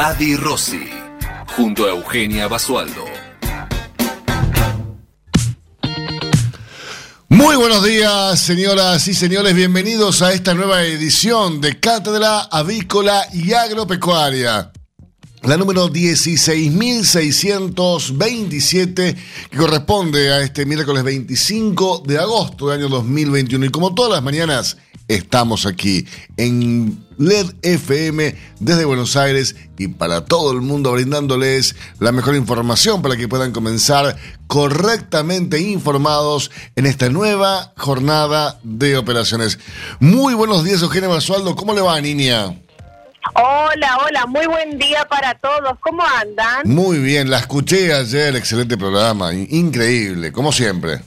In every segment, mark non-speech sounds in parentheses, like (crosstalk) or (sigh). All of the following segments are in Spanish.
Adi Rossi, junto a Eugenia Basualdo. Muy buenos días, señoras y señores. Bienvenidos a esta nueva edición de Cátedra Avícola y Agropecuaria. La número 16.627, que corresponde a este miércoles 25 de agosto del año 2021. Y como todas las mañanas, estamos aquí en LED FM desde Buenos Aires y para todo el mundo brindándoles la mejor información para que puedan comenzar correctamente informados en esta nueva jornada de operaciones. Muy buenos días, Eugenia Basualdo. ¿Cómo le va, niña? Hola, hola, muy buen día para todos. ¿Cómo andan? Muy bien, la escuché ayer, excelente programa, increíble, como siempre.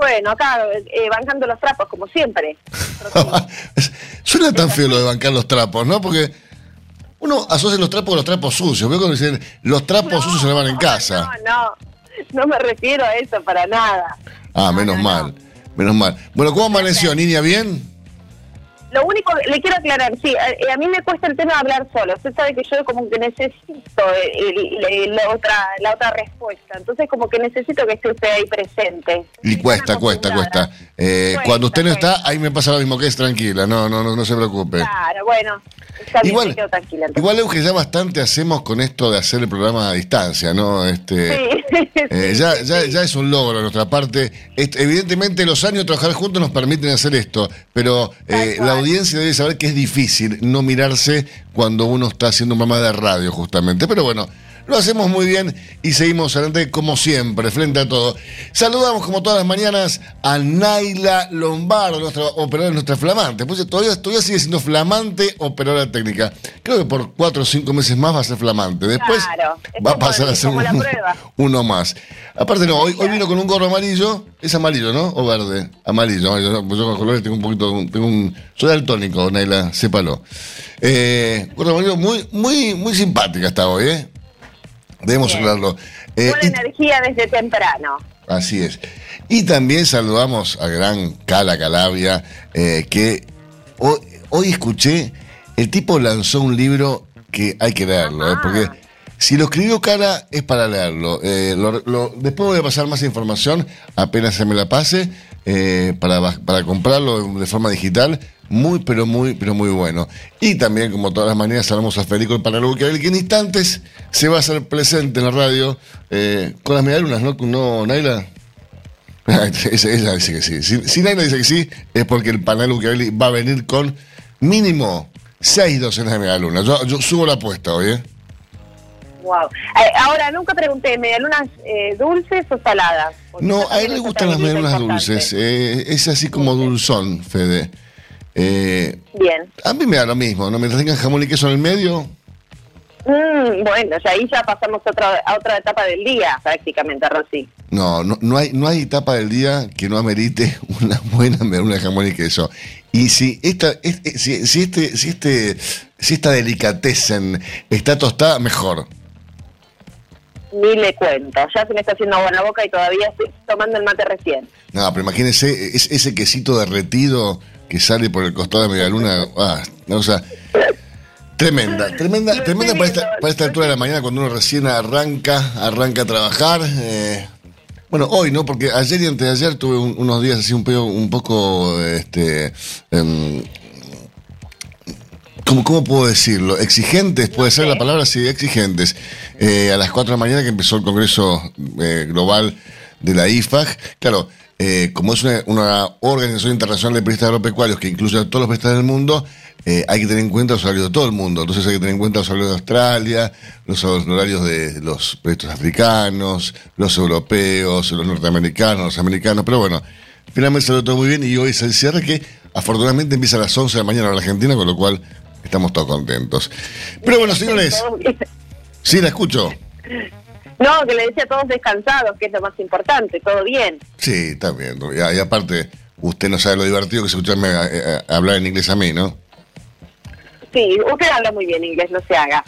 Bueno, acá eh, bancando los trapos, como siempre. (laughs) Suena tan feo lo de bancar los trapos, ¿no? Porque uno asocia los trapos con los trapos sucios. Veo cuando dicen los trapos sucios se lavan en casa. No, no, no me refiero a eso para nada. Ah, menos mal, menos mal. Bueno, ¿cómo amaneció, niña? ¿Bien? Lo único, le quiero aclarar, sí, a, mí me cuesta el tema de hablar solo. Usted sabe que yo como que necesito la, otra, la otra respuesta. Entonces como que necesito que esté usted ahí presente. Y cuesta, cuesta, cuesta, eh, cuando usted no está, ahí me pasa lo mismo que es tranquila, no, no, no, no se preocupe. Claro, bueno. Igual, igual Euge, ya bastante hacemos con esto de hacer el programa a distancia, ¿no? Este, sí. (laughs) Eh, ya, ya, ya, es un logro de nuestra parte. evidentemente los años de trabajar juntos nos permiten hacer esto, pero eh, la audiencia debe saber que es difícil no mirarse cuando uno está haciendo un programa de radio, justamente. Pero bueno, lo hacemos muy bien y seguimos adelante como siempre, frente a todo. Saludamos como todas las mañanas a Naila Lombardo, nuestra operadora, nuestra flamante. Pues todavía, todavía sigue siendo flamante operadora técnica. Creo que por cuatro o cinco meses más va a ser flamante. Después va a pasar a ser uno más. Aparte no, hoy, hoy vino con un gorro amarillo. Es amarillo, ¿no? O verde. Amarillo. Yo, con colores tengo un poquito... Tengo un, soy daltónico, Naila, sépalo. Eh, gorro amarillo muy, muy, muy simpática está hoy, ¿eh? Debemos hablarlo. Eh, energía desde temprano. Así es. Y también saludamos a gran Cala Calabria, eh, que hoy, escuché, el tipo lanzó un libro que hay que leerlo, eh, porque si lo escribió Cala es para leerlo. Después voy a pasar más información, apenas se me la pase, para, para comprarlo de forma digital muy, pero muy, pero muy bueno. Y también, como todas las mañanas, saludamos a Federico el Panelo que en instantes se va a hacer presente en la radio eh, con las medialunas, ¿no? ¿No, Naila? (laughs) ella, dice que sí. Si, Naila dice que sí, es porque el panel va a venir con mínimo seis docenas de medialunas. Yo, yo subo la apuesta hoy, ¿eh? Wow. Eh, ahora, nunca pregunté, ¿medialunas eh, dulces o saladas? No, a él le gustan las medialunas dulces. Eh, es así como dulzón, Fede. Eh, Bien. A mí me da lo mismo, ¿no? Mientras tengan jamón y queso en el medio. Mm, bueno, ya ahí ya pasamos a otra, a otra etapa del día, prácticamente, Rosy. No, no, no, hay, no hay etapa del día que no amerite (laughs) una buena una de jamón y queso. Y si esta, este, si, si, este, si este, si esta delicatessen está tostada, mejor. Ni le cuento, ya se me está haciendo agua en la boca y todavía estoy tomando el mate recién. No, pero imagínese ese quesito derretido que sale por el costado de media luna, ah, o sea, tremenda, tremenda, tremenda para esta, para esta altura de la mañana cuando uno recién arranca, arranca a trabajar. Eh, bueno, hoy no, porque ayer y antes de ayer tuve unos días así un, un poco, este, em, ¿cómo, puedo decirlo? Exigentes, puede ser la palabra, sí, exigentes. Eh, a las 4 de la mañana que empezó el Congreso eh, Global de la IFAG, claro, eh, como es una, organización internacional de periodistas agropecuarios que incluye a todos los periodistas del mundo, eh, hay que tener en cuenta los horarios de todo el mundo. Entonces hay que tener en cuenta los horarios de Australia, los horarios de los periodistas africanos, los europeos, los norteamericanos, los americanos. Pero bueno, finalmente salió todo muy bien y hoy es el cierre que afortunadamente empieza a las 11 de la mañana en la Argentina, con lo cual estamos todos contentos. Pero bueno, señores, sí, la escucho. No, que le decía a todos descansados, que es lo más importante, todo bien. Sí, está bien. Y, aparte, usted no sabe lo divertido que es escucharme eh, eh, hablar en inglés a mí, ¿no? Sí, usted habla muy bien inglés, no se haga.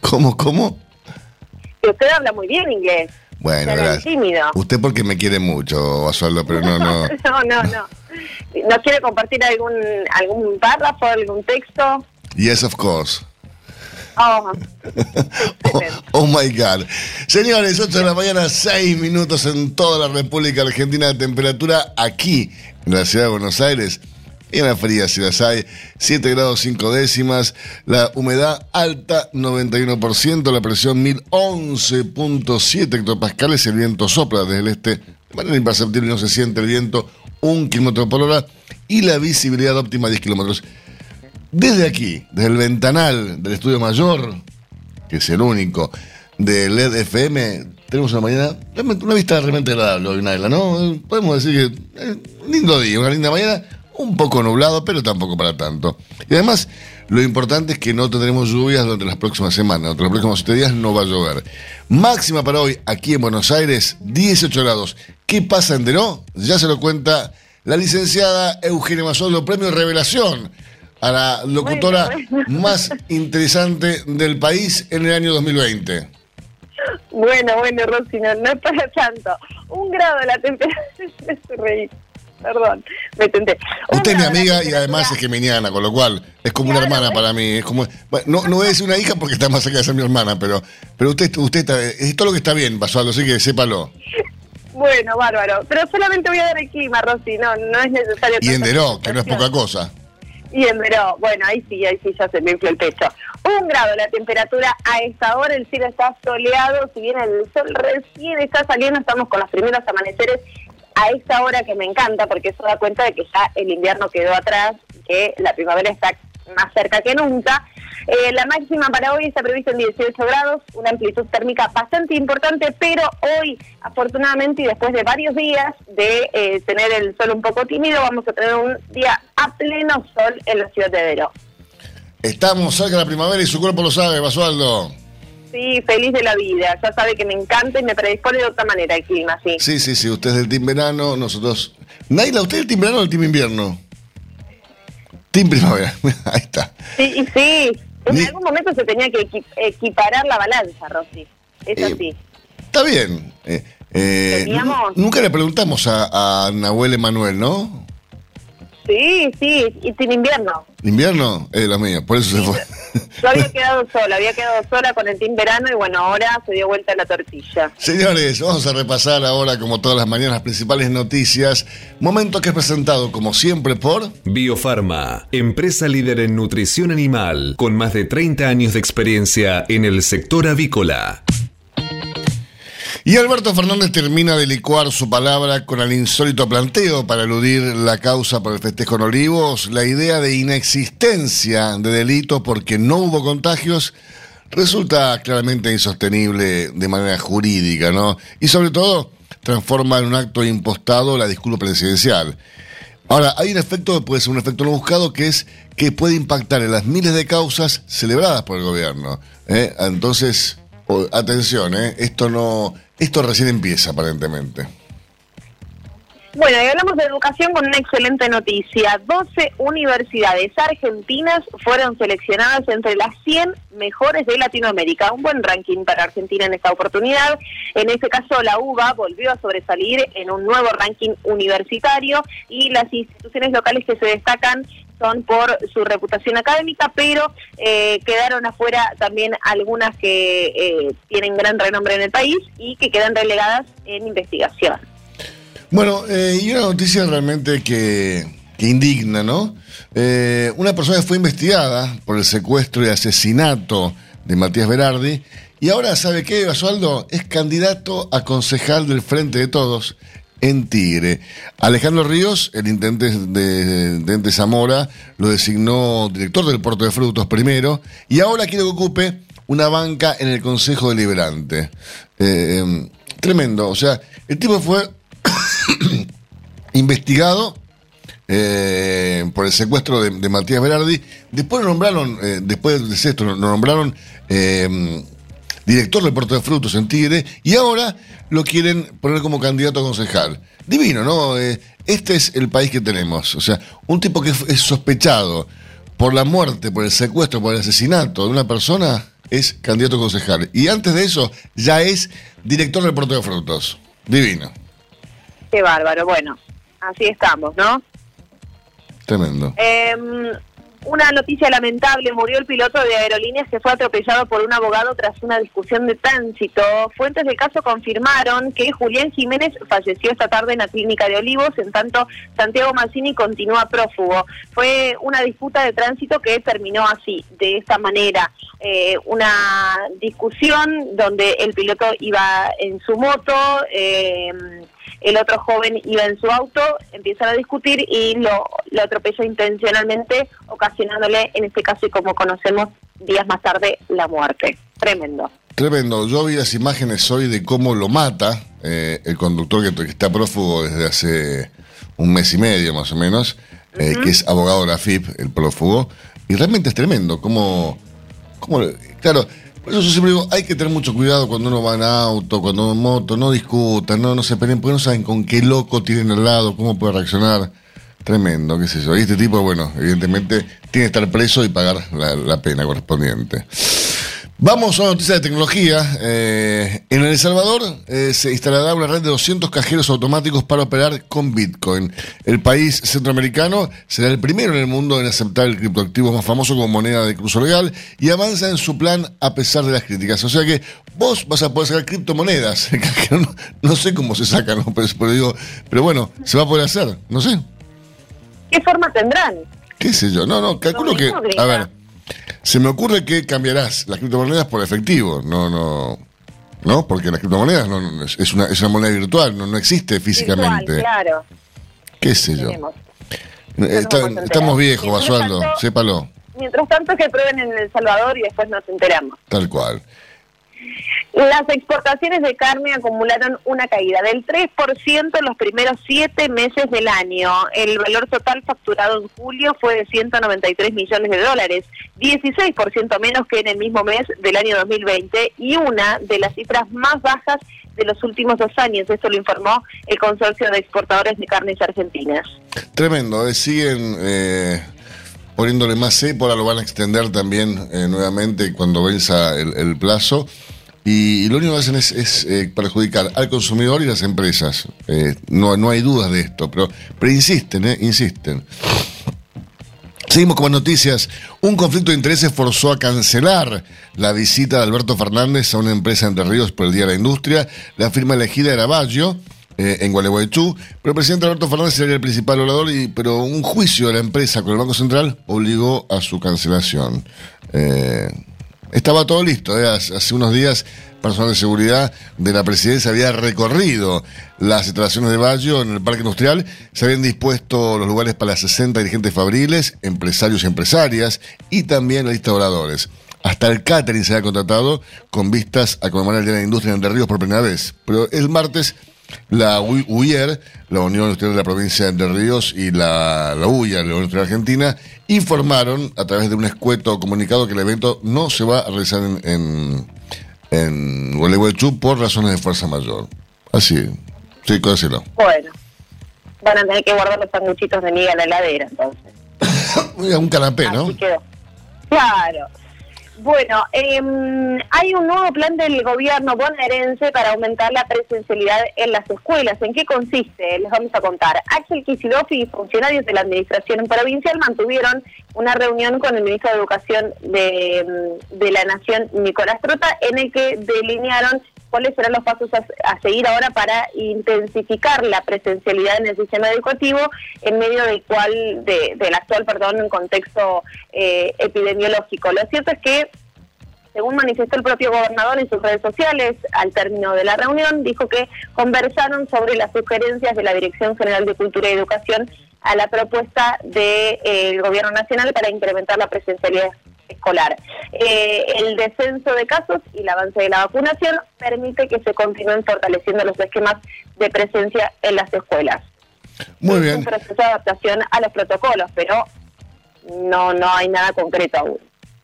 ¿Cómo, cómo? usted habla muy bien inglés. Bueno, gracias. Usted porque me quiere mucho, Basualdo, pero no, no. (laughs) no, no, no. ¿No quiere compartir algún, algún párrafo, algún texto? Yes, of course. Oh. (laughs) oh, oh, my God. Señores, 8 de la mañana, 6 minutos en toda la República Argentina de temperatura aquí en la ciudad de Buenos Aires. Y en la fría si las hay, 7 grados 5 décimas, la humedad alta 91%, la presión 1011.7 hectopascales, el viento sopla desde el este de manera imperceptible, no se siente el viento, un kilómetro por hora y la visibilidad óptima 10 kilómetros. Desde aquí, desde el ventanal del estudio mayor, que es el único, de LED FM, tenemos una mañana, una vista realmente agradable hoy, Naila, ¿no? Podemos decir que eh, lindo día, una linda mañana, un poco nublado, pero tampoco para tanto. Y además, lo importante es que no tendremos lluvias durante las próximas semanas, durante los próximos siete días no va a llover. Máxima para hoy, aquí en Buenos Aires, 18 grados. ¿Qué pasa en Denó? Ya se lo cuenta la licenciada Eugenia Masolo, premio Revelación a la locutora más interesante del país en el año 2020. Bueno, bueno, Rosy, no, es para tanto. Un grado la temperatura. (laughs) Perdón, me tenté. Usted es mi amiga y además es geminiana, con lo cual es como una hermana para mí. Es como, no, no es una hija porque está más cerca de ser mi hermana, pero, pero usted, usted está, es todo lo que está bien, Basualdo, así que sépalo. Bueno, bárbaro. Pero solamente voy a dar el clima, Rosy, no, no es necesario. Y enderó, que no es poca cosa. Y enderó, bueno, ahí sí, ahí sí ya se me infló el pecho. Un grado la temperatura a esta hora, el cielo está soleado, si bien el sol recién está saliendo, estamos con los primeros amaneceres a esta hora que me encanta, porque eso da cuenta de que ya el invierno quedó atrás, que la primavera está más cerca que nunca. Eh, la máxima para hoy está prevista en 18 grados, una amplitud térmica bastante importante, pero hoy, afortunadamente, y después de varios días de eh, tener el sol un poco tímido, vamos a tener un día a pleno sol en la ciudad de Vero. Estamos cerca de la primavera y su cuerpo lo sabe, Basualdo. Sí, feliz de la vida. Ya sabe que me encanta y me predispone de otra manera el clima, sí. Sí, sí, sí. Usted es del team verano, nosotros... Naila, ¿usted es del team verano o del team invierno? Team primavera. (laughs) Ahí está. Sí, sí. En algún momento se tenía que equiparar la balanza, Rosy. Es eh, así. Está bien. Eh, eh, nunca le preguntamos a, a Nahuel Emanuel, ¿no? Sí, sí, y sin invierno. ¿Invierno? Es la mía, por eso se fue. (laughs) Yo había quedado sola, había quedado sola con el team verano y bueno, ahora se dio vuelta la tortilla. Señores, vamos a repasar ahora, como todas las mañanas, las principales noticias. Momento que es presentado, como siempre, por Biofarma, empresa líder en nutrición animal, con más de 30 años de experiencia en el sector avícola. Y Alberto Fernández termina de licuar su palabra con el insólito planteo para eludir la causa por el festejo en Olivos, la idea de inexistencia de delito porque no hubo contagios resulta claramente insostenible de manera jurídica, ¿no? Y sobre todo transforma en un acto impostado la disculpa presidencial. Ahora, hay un efecto, puede ser un efecto no buscado, que es que puede impactar en las miles de causas celebradas por el gobierno. ¿eh? Entonces, atención, ¿eh? esto no esto recién empieza, aparentemente. Bueno, y hablamos de educación con una excelente noticia. 12 universidades argentinas fueron seleccionadas entre las 100 mejores de Latinoamérica. Un buen ranking para Argentina en esta oportunidad. En este caso, la UBA volvió a sobresalir en un nuevo ranking universitario y las instituciones locales que se destacan son por su reputación académica, pero eh, quedaron afuera también algunas que eh, tienen gran renombre en el país y que quedan relegadas en investigación. Bueno, eh, y una noticia realmente que, indigna, ¿no? una persona fue investigada por el secuestro y asesinato de Matías Berardi y ahora, ¿sabe qué, Basualdo? Es candidato a concejal del Frente de Todos en Tigre. Alejandro Ríos, el intendente de, Zamora, lo designó director del puerto de frutos primero y ahora quiere que ocupe una banca en el Consejo Deliberante. Eh, em, tremendo, o sea, el tipo fue (coughs) investigado eh, por el secuestro de, Matías Berardi después lo nombraron, eh, después de esto, lo nombraron eh, director del puerto de frutos en Tigre y ahora lo quieren poner como candidato a concejal. Divino, ¿no? Eh, este es el país que tenemos. O sea, un tipo que es sospechado por la muerte, por el secuestro, por el asesinato de una persona es candidato a concejal. Y antes de eso ya es director del puerto de frutos. Divino. Qué bárbaro. Bueno, así estamos, ¿no? Tremendo. Em, una noticia lamentable, murió el piloto de aerolíneas que fue atropellado por un abogado tras una discusión de tránsito. Fuentes del caso confirmaron que Julián Jiménez falleció esta tarde en la clínica de Olivos, en tanto Santiago Mancini continúa prófugo. Fue una disputa de tránsito que terminó así, de esta manera. Eh, una discusión donde el piloto iba en su moto, eh, el otro joven iba en su auto, empiezan a discutir y lo, lo atropella intencionalmente, ocasionándole, en este caso y como conocemos, días más tarde, la muerte. Tremendo. Tremendo. Yo vi las imágenes hoy de cómo lo mata eh, el conductor que, está prófugo desde hace un mes y medio más o menos, eh, que es abogado de la FIP, el prófugo, y realmente es tremendo. Cómo, cómo, claro, por eso yo siempre digo, hay que tener mucho cuidado cuando uno va en auto, cuando en moto, no discutan, no, no se peleen, porque no saben con qué loco tienen al lado, cómo puede reaccionar. Tremendo, qué sé yo. Y este tipo, bueno, evidentemente tiene que estar preso y pagar la pena correspondiente. Vamos a una noticia de tecnología. Eh, en El Salvador eh, se instalará una red de 200 cajeros automáticos para operar con Bitcoin. El país centroamericano será el primero en el mundo en aceptar el criptoactivo más famoso como moneda de cruzo legal y avanza en su plan a pesar de las críticas. O sea que vos vas a poder sacar criptomonedas. (laughs) no, sé cómo se sacan, pero, digo, pero bueno, se va a poder hacer, no sé. ¿Qué forma tendrán? ¿Qué sé yo? No, no, calculo que... A ver. Se me ocurre que cambiarás las criptomonedas por efectivo, no, no, no, porque las criptomonedas no, es, una, es una moneda virtual, no, no existe físicamente. claro. ¿Qué sé yo? estamos viejos, Basualdo, sépalo. Mientras tanto que prueben en El Salvador y después nos enteramos. Tal cual. Las exportaciones de carne acumularon una caída del 3% en los primeros siete meses del año. El valor total facturado en julio fue de 193 millones de dólares, 16% menos que en el mismo mes del año 2020 y una de las cifras más bajas de los últimos dos años. Esto lo informó el Consorcio de Exportadores de Carnes Argentinas. Tremendo, eh, siguen... Eh, poniéndole más cepo, lo van a extender también eh, nuevamente cuando venza el plazo. Y, lo único que hacen es, eh, perjudicar al consumidor y las empresas. Eh, no, no hay dudas de esto, pero, pero insisten, eh, insisten. Seguimos con noticias. Un conflicto de intereses forzó a cancelar la visita de Alberto Fernández a una empresa Entre Ríos por el Día de la Industria. La firma elegida era Baggio, en Gualeguaychú, pero el presidente Alberto Fernández sería el principal orador, y, pero un juicio de la empresa con el Banco Central obligó a su cancelación. Eh, estaba todo listo. ¿eh? Hace unos días, personal de seguridad de la presidencia había recorrido las instalaciones de Bayo en el Parque Industrial. Se habían dispuesto los lugares para las 60 dirigentes fabriles, empresarios y empresarias, y también la lista de oradores. Hasta el catering se había contratado con vistas a conmemorar el Día de la Industria en Entre Ríos por primera vez. Pero el martes la UIER, la Unión Industrial de la Provincia de Entre Ríos, y la, la UIA, la Unión Industrial Argentina, informaron a través de un escueto comunicado que el evento no se va a realizar en, en, en Gualeguaychú por razones de fuerza mayor. Así, sí, decirlo. Bueno, van a tener que guardar los sanguchitos de miga en la heladera, entonces. (coughs) un canapé, ¿no? Claro. Bueno, eh, hay un nuevo plan del gobierno bonaerense para aumentar la presencialidad en las escuelas. ¿En qué consiste? Les vamos a contar. Axel Kicillof y funcionarios de la administración provincial mantuvieron una reunión con el ministro de Educación de, em, de la Nación, Nicolás Trota, en el que delinearon cuáles serán los pasos a, seguir ahora para intensificar la presencialidad en el sistema educativo en medio del cual del actual perdón en contexto eh, epidemiológico. Lo cierto es que según manifestó el propio gobernador en sus redes sociales, al término de la reunión, dijo que conversaron sobre las sugerencias de la Dirección General de Cultura y Educación a la propuesta del eh, Gobierno Nacional para incrementar la presencialidad escolar. Eh, el descenso de casos y el avance de la vacunación permite que se continúen fortaleciendo los esquemas de presencia en las escuelas. Muy bien. un proceso de adaptación a los protocolos, pero no, no hay nada concreto aún.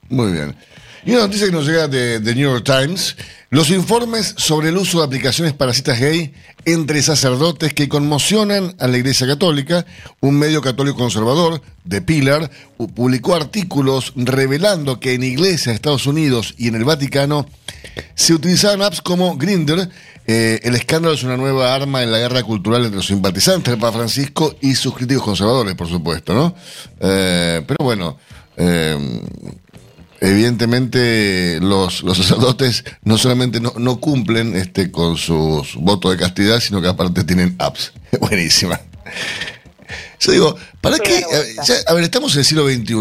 Muy bien. Y una noticia que nos llega de, New York Times, los informes sobre el uso de aplicaciones para citas gay entre sacerdotes que conmocionan a la Iglesia Católica, un medio católico conservador, The Pillar, publicó artículos revelando que en iglesias de Estados Unidos y en el Vaticano se utilizaban apps como Grindr. Eh, el escándalo es una nueva arma en la guerra cultural entre los simpatizantes del Papa Francisco y sus críticos conservadores, por supuesto, ¿no? Eh, pero bueno, eh, evidentemente los, los sacerdotes no solamente no, cumplen este, con sus votos de castidad, sino que aparte tienen apps. (laughs) Buenísima. Yo digo, ¿para qué? A ver, estamos en el siglo XXI.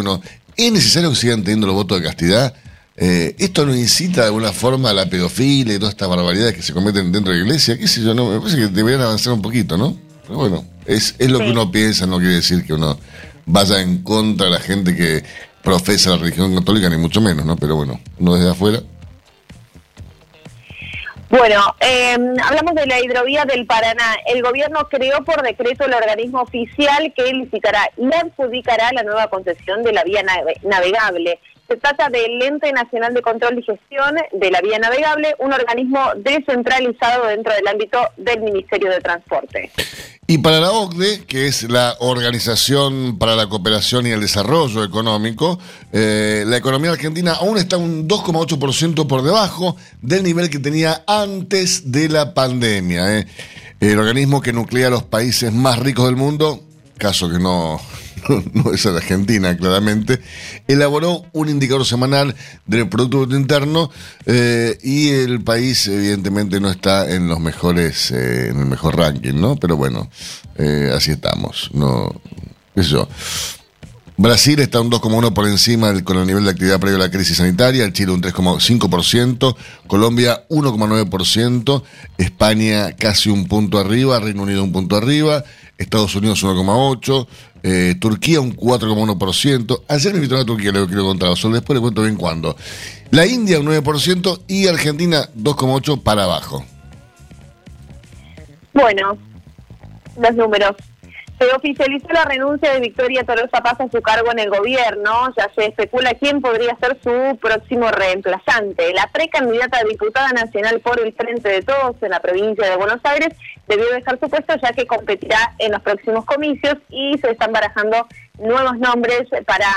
¿Es necesario que sigan teniendo los votos de castidad? Eh, ¿Esto no incita de alguna forma a la pedofilia y todas estas barbaridades que se cometen dentro de la iglesia? ¿Qué sé yo? No, me parece que deberían avanzar un poquito, ¿no? Pero bueno, es, es lo que uno piensa, no quiere decir que uno vaya en contra de la gente que profesa la religión católica, ni mucho menos, ¿no? Pero bueno, no desde afuera. Bueno, eh, hablamos de la hidrovía del Paraná. El gobierno creó por decreto el organismo oficial que licitará y adjudicará la nueva concesión de la vía navegable. Se trata del Ente Nacional de Control y Gestión de la Vía Navegable, un organismo descentralizado dentro del ámbito del Ministerio de Transporte. Y para la OCDE, que es la Organización para la Cooperación y el Desarrollo Económico, eh, la economía argentina aún está un 2,8% por debajo del nivel que tenía antes de la pandemia. Eh. El organismo que nuclea a los países más ricos del mundo, caso que no, (laughs) no es la Argentina, claramente, elaboró un indicador semanal del Producto Interno eh, y el país evidentemente no está en los mejores, eh, en el mejor ranking, ¿no? Pero bueno, eh, así estamos, no, eso. Brasil está un 2,1 por encima con el nivel de actividad previo a la crisis sanitaria, Chile un 3,5%, Colombia 1,9%, España casi un punto arriba, Reino Unido un punto arriba, Estados Unidos 1,8%, eh, Turquía un 4,1%. Ayer me invitaron a Turquía, le quiero contar, solo después le cuento bien cuándo. La India un 9% y Argentina 2,8% para abajo. Bueno, los números. Se oficializó la renuncia de Victoria Tolosa Paz a su cargo en el gobierno. Ya se especula quién podría ser su próximo reemplazante. La precandidata a diputada nacional por el Frente de Todos en la provincia de Buenos Aires debió dejar su puesto ya que competirá en los próximos comicios y se están barajando nuevos nombres para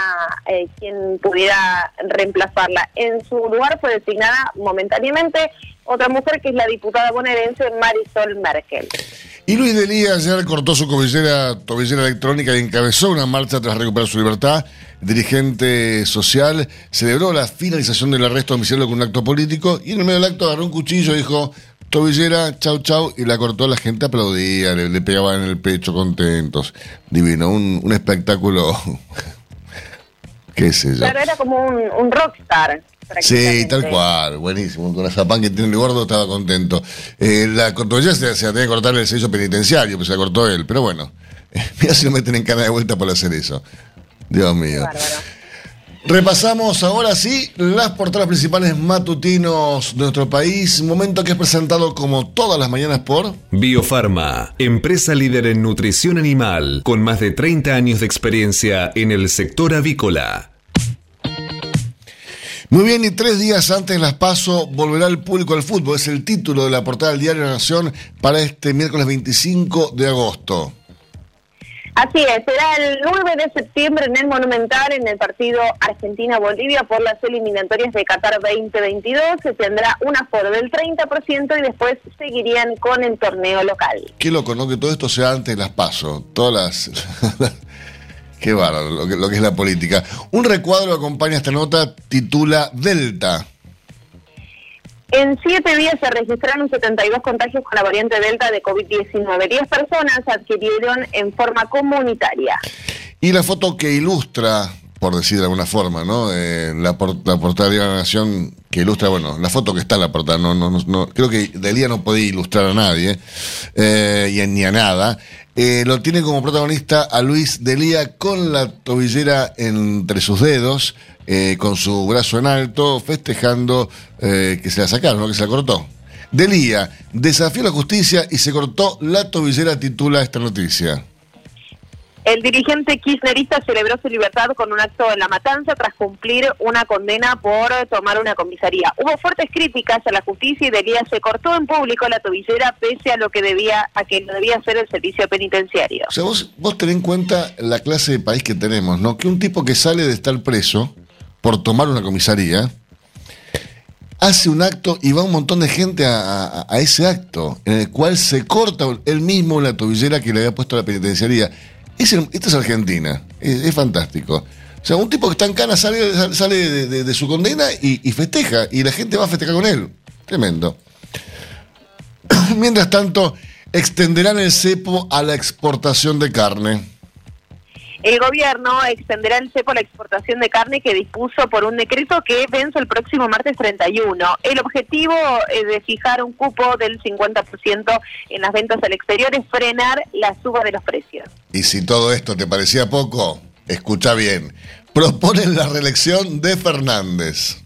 eh, quien pudiera reemplazarla. En su lugar fue designada momentáneamente otra mujer que es la diputada bonaerense Marisol Merkel. Y Luis Delía ayer cortó su tobillera, electrónica y encabezó una marcha tras recuperar su libertad. dirigente social celebró la finalización del arresto domiciliario con un acto político y en el medio del acto agarró un cuchillo y dijo tobillera, chau chau, y la cortó, la gente aplaudía, le, pegaban en el pecho contentos. Divino, un, espectáculo. (laughs) ¿Qué sé yo? Claro, era como un, un rockstar. Sí, tal cual, buenísimo. Con la zapán que tiene el gordo estaba contento. Eh, la cortó se, se tenía que cortar el sello penitenciario, pues se la cortó él. Pero bueno, (laughs) mira si lo meten en cana de vuelta por hacer eso. Dios mío. Repasamos ahora sí las portadas principales matutinos de nuestro país, momento que es presentado como todas las mañanas por Biofarma, empresa líder en nutrición animal, con más de 30 años de experiencia en el sector avícola. Muy bien, y tres días antes de las PASO volverá el público al fútbol. Es el título de la portada del Diario Nación para este miércoles 25 de agosto. Así es, será el 9 de septiembre en el Monumental en el partido Argentina-Bolivia por las eliminatorias de Qatar 2022. Se tendrá un aforo del 30% y después seguirían con el torneo local. Qué loco, ¿no? Que todo esto sea antes de las PASO. Todas las... (laughs) Qué bárbaro lo que, lo que es la política. Un recuadro acompaña esta nota, titula Delta. En siete días se registraron 72 contagios con la variante Delta de COVID-19. Diez personas adquirieron en forma comunitaria. Y la foto que ilustra, por decir de alguna forma, ¿no? Eh, la, portada de la Nación que ilustra, bueno, la foto que está en la portada, no, no, no, creo que Delía no podía ilustrar a nadie, eh, y ni a nada. Eh, lo tiene como protagonista a Luis Delía con la tobillera entre sus dedos, eh, con su brazo en alto, festejando eh, que se la sacaron, que se la cortó. Delía desafió la justicia y se cortó la tobillera, titula esta noticia. El dirigente kirchnerista celebró su libertad con un acto en La Matanza tras cumplir una condena por tomar una comisaría. Hubo fuertes críticas a la justicia y Delía se cortó en público la tobillera pese a lo que debía a que debía hacer el servicio penitenciario. O sea, vos, vos tenés en cuenta la clase de país que tenemos, ¿no? Que un tipo que sale de estar preso por tomar una comisaría hace un acto y va un montón de gente a, ese acto, en el cual se corta él mismo la tobillera que le había puesto a la penitenciaría. Es esto es Argentina, es, fantástico. O sea, un tipo que está en cana sale, sale de, su condena y, festeja, y la gente va a festejar con él. Tremendo. (coughs) Mientras tanto, extenderán el cepo a la exportación de carne. El gobierno extenderá el cepo a la exportación de carne que dispuso por un decreto que vence el próximo martes 31. El objetivo es de fijar un cupo del 50% en las ventas al exterior es frenar la suba de los precios. Y si todo esto te parecía poco, escucha bien. Proponen la reelección de Fernández.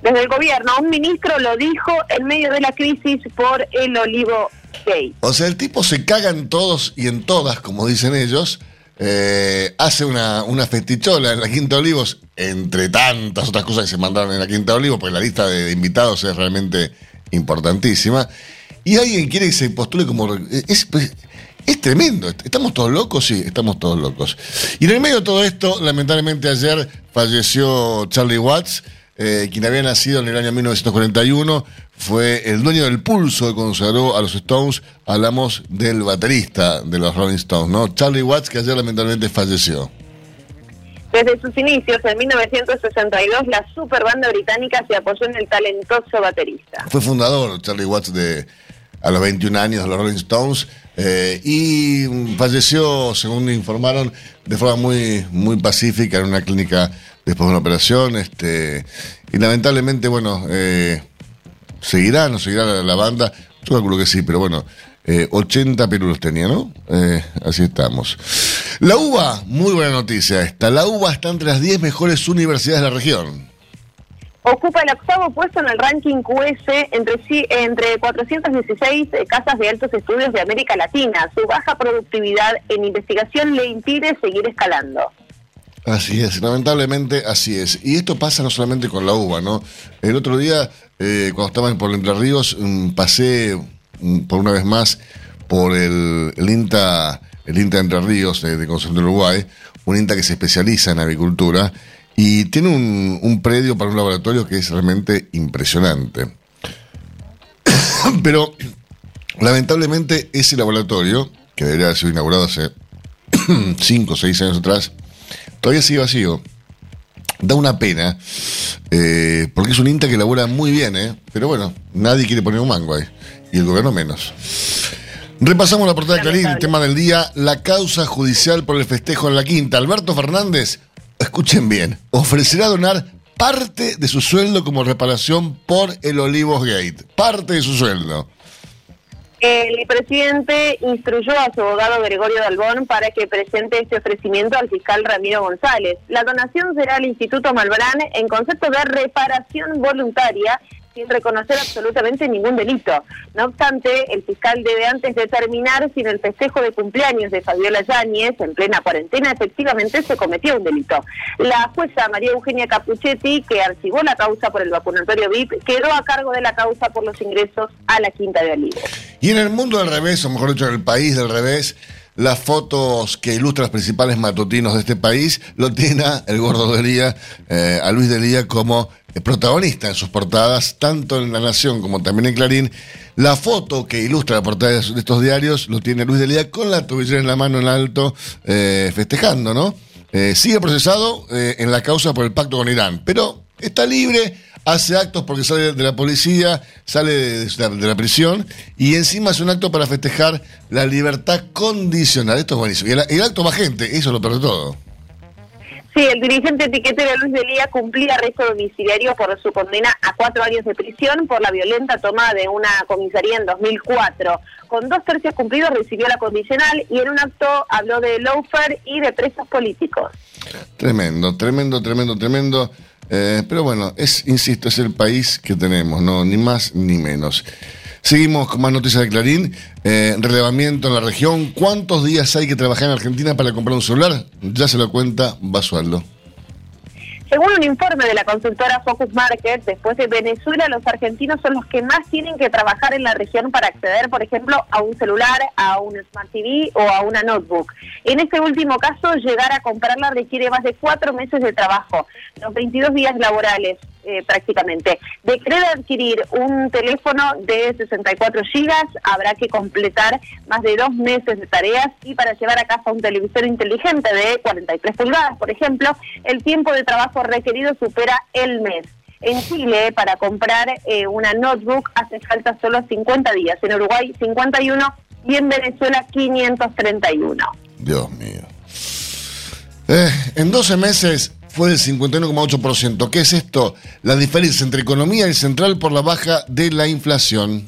Desde el gobierno, un ministro lo dijo en medio de la crisis por el olivo gay. O sea, el tipo se caga en todos y en todas, como dicen ellos, eh, hace una, una festichola en la Quinta Olivos, entre tantas otras cosas que se mandaron en la Quinta Olivos, porque la lista de, invitados es realmente importantísima. Y alguien quiere que se postule como. Es, pues, es tremendo. ¿Estamos todos locos? Sí, estamos todos locos. Y en el medio de todo esto, lamentablemente ayer falleció Charlie Watts. Eh, quien había nacido en el año 1941, fue el dueño del pulso que consagró a los Stones. Hablamos del baterista de los Rolling Stones, ¿no? Charlie Watts, que ayer lamentablemente falleció. Desde sus inicios, en 1962, la super banda británica se apoyó en el talentoso baterista. Fue fundador, Charlie Watts, de a los 21 años de los Rolling Stones. Eh, y falleció, según informaron, de forma muy, muy pacífica en una clínica después de una operación. Este, y lamentablemente, bueno, eh, seguirá, no seguirá la, banda. Yo calculo que sí, pero bueno, 80 eh, perulos tenía, ¿no? Eh, así estamos. La UBA, muy buena noticia esta. La UBA está entre las 10 mejores universidades de la región. Ocupa el octavo puesto en el ranking QS entre, entre 416 casas de altos estudios de América Latina. Su baja productividad en investigación le impide seguir escalando. Así es, lamentablemente así es. Y esto pasa no solamente con la uva, ¿no? El otro día, eh, cuando estaba por Entre Ríos, mm, pasé mm, por una vez más por el, INTA, el INTA Entre Ríos de, de Concepción de Uruguay, un INTA que se especializa en agricultura y tiene un, un predio para un laboratorio que es realmente impresionante. (coughs) Pero lamentablemente ese laboratorio, que debería haber sido inaugurado hace (coughs) 5 o 6 años atrás, todavía sigue vacío. Da una pena, eh, porque es un INTA que labora muy bien, ¿eh? pero bueno, nadie quiere poner un mango ahí, y el gobierno menos. Repasamos la portada de Clarín, el tema del día, la causa judicial por el festejo en la quinta. Alberto Fernández, escuchen bien, ofrecerá donar parte de su sueldo como reparación por el Olivos Gate. Parte de su sueldo. El presidente instruyó a su abogado Gregorio Dalbón para que presente este ofrecimiento al fiscal Ramiro González. La donación será al Instituto Malbrán en concepto de reparación voluntaria sin reconocer absolutamente ningún delito. No obstante, el fiscal debe antes determinar si en el festejo de cumpleaños de Fabiola Yáñez, en plena cuarentena, efectivamente se cometió un delito. La jueza María Eugenia Capuchetti, que archivó la causa por el vacunatorio VIP, quedó a cargo de la causa por los ingresos a la Quinta de Olivos. Y en el mundo del revés, o mejor dicho, en el país del revés, las fotos que ilustran los principales matutinos de este país lo tiene el gordo de Lía, eh, a Luis de Lía como protagonista en sus portadas, tanto en La Nación como también en Clarín. La foto que ilustra la portada de estos diarios lo tiene Luis de Lía con la tobillera en la mano en alto, eh, festejando, ¿no? Eh, sigue procesado en la causa por el pacto con Irán, pero está libre hace actos porque sale de la policía, sale de, la, prisión y encima hace un acto para festejar la libertad condicional. Esto es buenísimo. Y el, acto más gente, eso lo pierde todo. Sí, el dirigente etiquetero Luis Delía cumplía arresto domiciliario por su condena a cuatro años de prisión por la violenta toma de una comisaría en 2004. Con dos tercios cumplidos recibió la condicional y en un acto habló de loafer y de presos políticos. Tremendo, tremendo, tremendo, tremendo. Eh, pero bueno, es, insisto, es el país que tenemos, no, ni más ni menos. Seguimos con más noticias de Clarín. Eh, relevamiento en la región. ¿Cuántos días hay que trabajar en Argentina para comprar un celular? Ya se lo cuenta Basualdo. Según un informe de la consultora Focus Market, después de Venezuela, los argentinos son los que más tienen que trabajar en la región para acceder, por ejemplo, a un celular, a un Smart TV o a una notebook. En este último caso, llegar a comprarla requiere más de cuatro meses de trabajo, los 22 días laborales eh, prácticamente. De querer adquirir un teléfono de 64 gigas, habrá que completar más de dos meses de tareas y para llevar a casa un televisor inteligente de 43 pulgadas, por ejemplo, el tiempo de trabajo requerido supera el mes. En Chile, para comprar eh, una notebook hace falta solo 50 días, en Uruguay 51 y en Venezuela 531. Dios mío. Eh, en 12 meses fue del 51,8%. ¿Qué es esto? La diferencia entre economía y central por la baja de la inflación.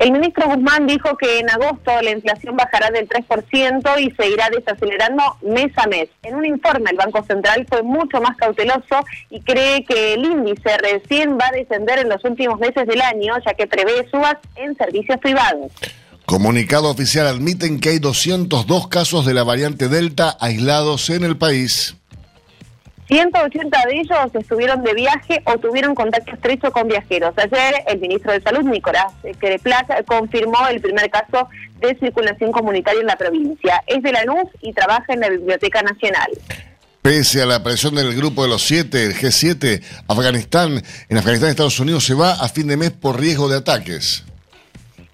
El ministro Guzmán dijo que en agosto la inflación bajará del 3% y se irá desacelerando mes a mes. En un informe, el Banco Central fue mucho más cauteloso y cree que el índice recién va a descender en los últimos meses del año, ya que prevé subas en servicios privados. Comunicado oficial admiten que hay 202 casos de la variante Delta aislados en el país. 180 de ellos estuvieron de viaje o tuvieron contacto estrecho con viajeros. Ayer el ministro de Salud, Nicolás Quereplaza, confirmó el primer caso de circulación comunitaria en la provincia. Es de la luz y trabaja en la Biblioteca Nacional. Pese a la presión del grupo de los siete, el G7, Afganistán, en Afganistán Estados Unidos se va a fin de mes por riesgo de ataques.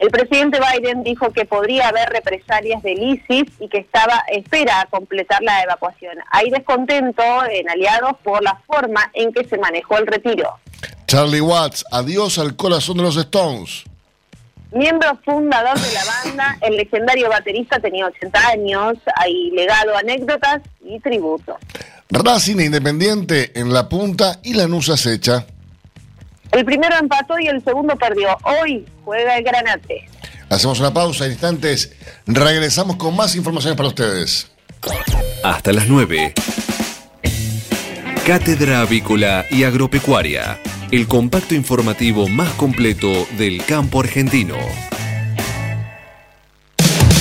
El presidente Biden dijo que podría haber represalias del ISIS y que estaba espera a completar la evacuación. Hay descontento en aliados por la forma en que se manejó el retiro. Charlie Watts, adiós al corazón de los Stones. Miembro fundador de la banda, el legendario baterista tenía 80 años, hay legado, anécdotas y tributo. Racing Independiente en la punta y la nusa acecha. El primero empató y el segundo perdió. Hoy juega el Granate. Hacemos una pausa en instantes. Regresamos con más informaciones para ustedes. Hasta las 9. Cátedra Avícola y Agropecuaria. El compacto informativo más completo del campo argentino.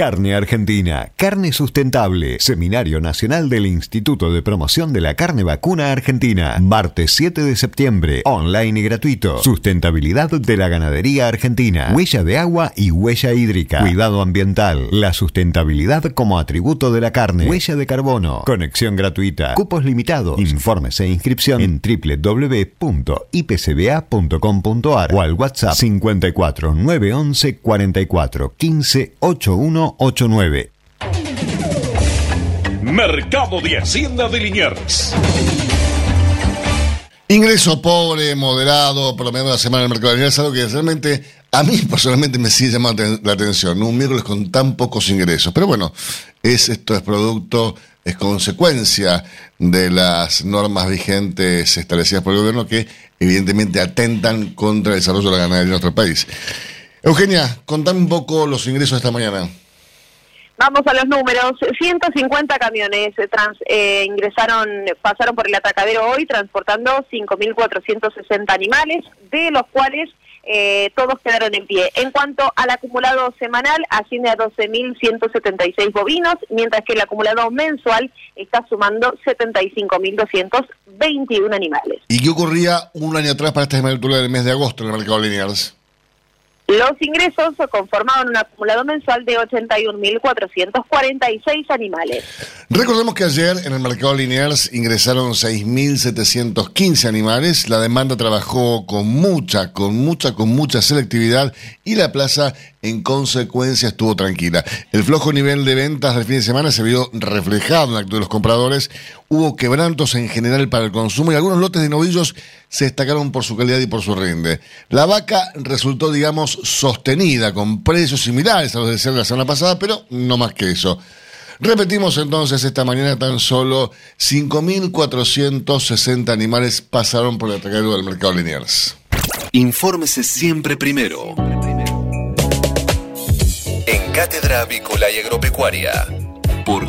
Carne Argentina, carne sustentable, Seminario Nacional del Instituto de Promoción de la Carne Vacuna Argentina, martes 7 de septiembre, online y gratuito, sustentabilidad de la ganadería argentina, huella de agua y huella hídrica, cuidado ambiental, la sustentabilidad como atributo de la carne, huella de carbono, conexión gratuita, cupos limitados, informes e inscripción en www.ipcba.com.ar o al WhatsApp 54 911 44 15 81 89. Mercado de Hacienda de Liniers. Ingreso pobre, moderado, por lo menos la semana del mercado de Liniers, algo que realmente a mí personalmente me sigue llamando la atención. Un miércoles con tan pocos ingresos. Pero bueno, es, esto es producto, es consecuencia de las normas vigentes establecidas por el gobierno que evidentemente atentan contra el desarrollo de la ganadería en nuestro país. Eugenia, contame un poco los ingresos de esta mañana. Vamos a los números. 150 camiones eh, trans, eh, ingresaron, pasaron por el atacadero hoy transportando 5.460 animales, de los cuales eh, todos quedaron en pie. En cuanto al acumulado semanal, asciende a 12.176 bovinos, mientras que el acumulado mensual está sumando 75.221 animales. ¿Y qué ocurría un año atrás para esta altura del mes de agosto en el mercado lineales? Los ingresos conformaban un acumulado mensual de 81.446 animales. Recordemos que ayer en el mercado lineal ingresaron 6.715 animales. La demanda trabajó con mucha, con mucha, con mucha selectividad y la plaza en consecuencia estuvo tranquila. El flojo nivel de ventas del fin de semana se vio reflejado en la actitud de los compradores. Hubo quebrantos en general para el consumo y algunos lotes de novillos se destacaron por su calidad y por su rinde. La vaca resultó, digamos, sostenida con precios similares a los de la semana pasada, pero no más que eso. Repetimos entonces, esta mañana tan solo 5.460 animales pasaron por el atacado del mercado Liniers. Infórmese siempre primero. En Cátedra Avícola y Agropecuaria. Por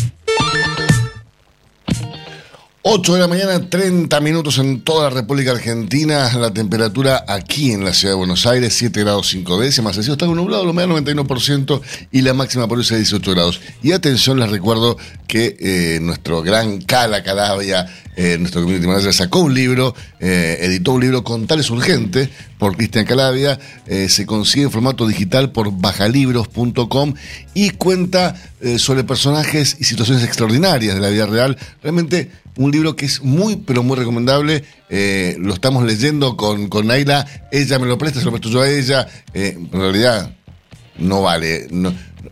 8 de la mañana, 30 minutos en toda la República Argentina. La temperatura aquí en la ciudad de Buenos Aires, 7 grados 5 décimas. El cielo está nublado, lo menos 91% y la máxima por eso es 18 grados. Y atención, les recuerdo que eh, nuestro gran Cala Calabria, eh, nuestro community manager, sacó un libro, eh, editó un libro Contales Urgente por Cristian Calabria. se consigue en formato digital por bajalibros.com y cuenta sobre personajes y situaciones extraordinarias de la vida real. Realmente un libro que es muy, pero muy recomendable. Eh, lo estamos leyendo con, con Naila. Ella me lo presta, se lo presto yo a ella. Eh, en realidad, no vale.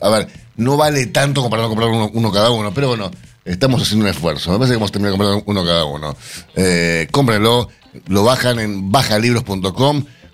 a ver, no vale tanto como para no comprar uno, cada uno. Pero bueno, estamos haciendo un esfuerzo. Me parece que vamos a terminar comprando uno cada uno. Eh, cómprenlo. Lo bajan en bajalibros.com.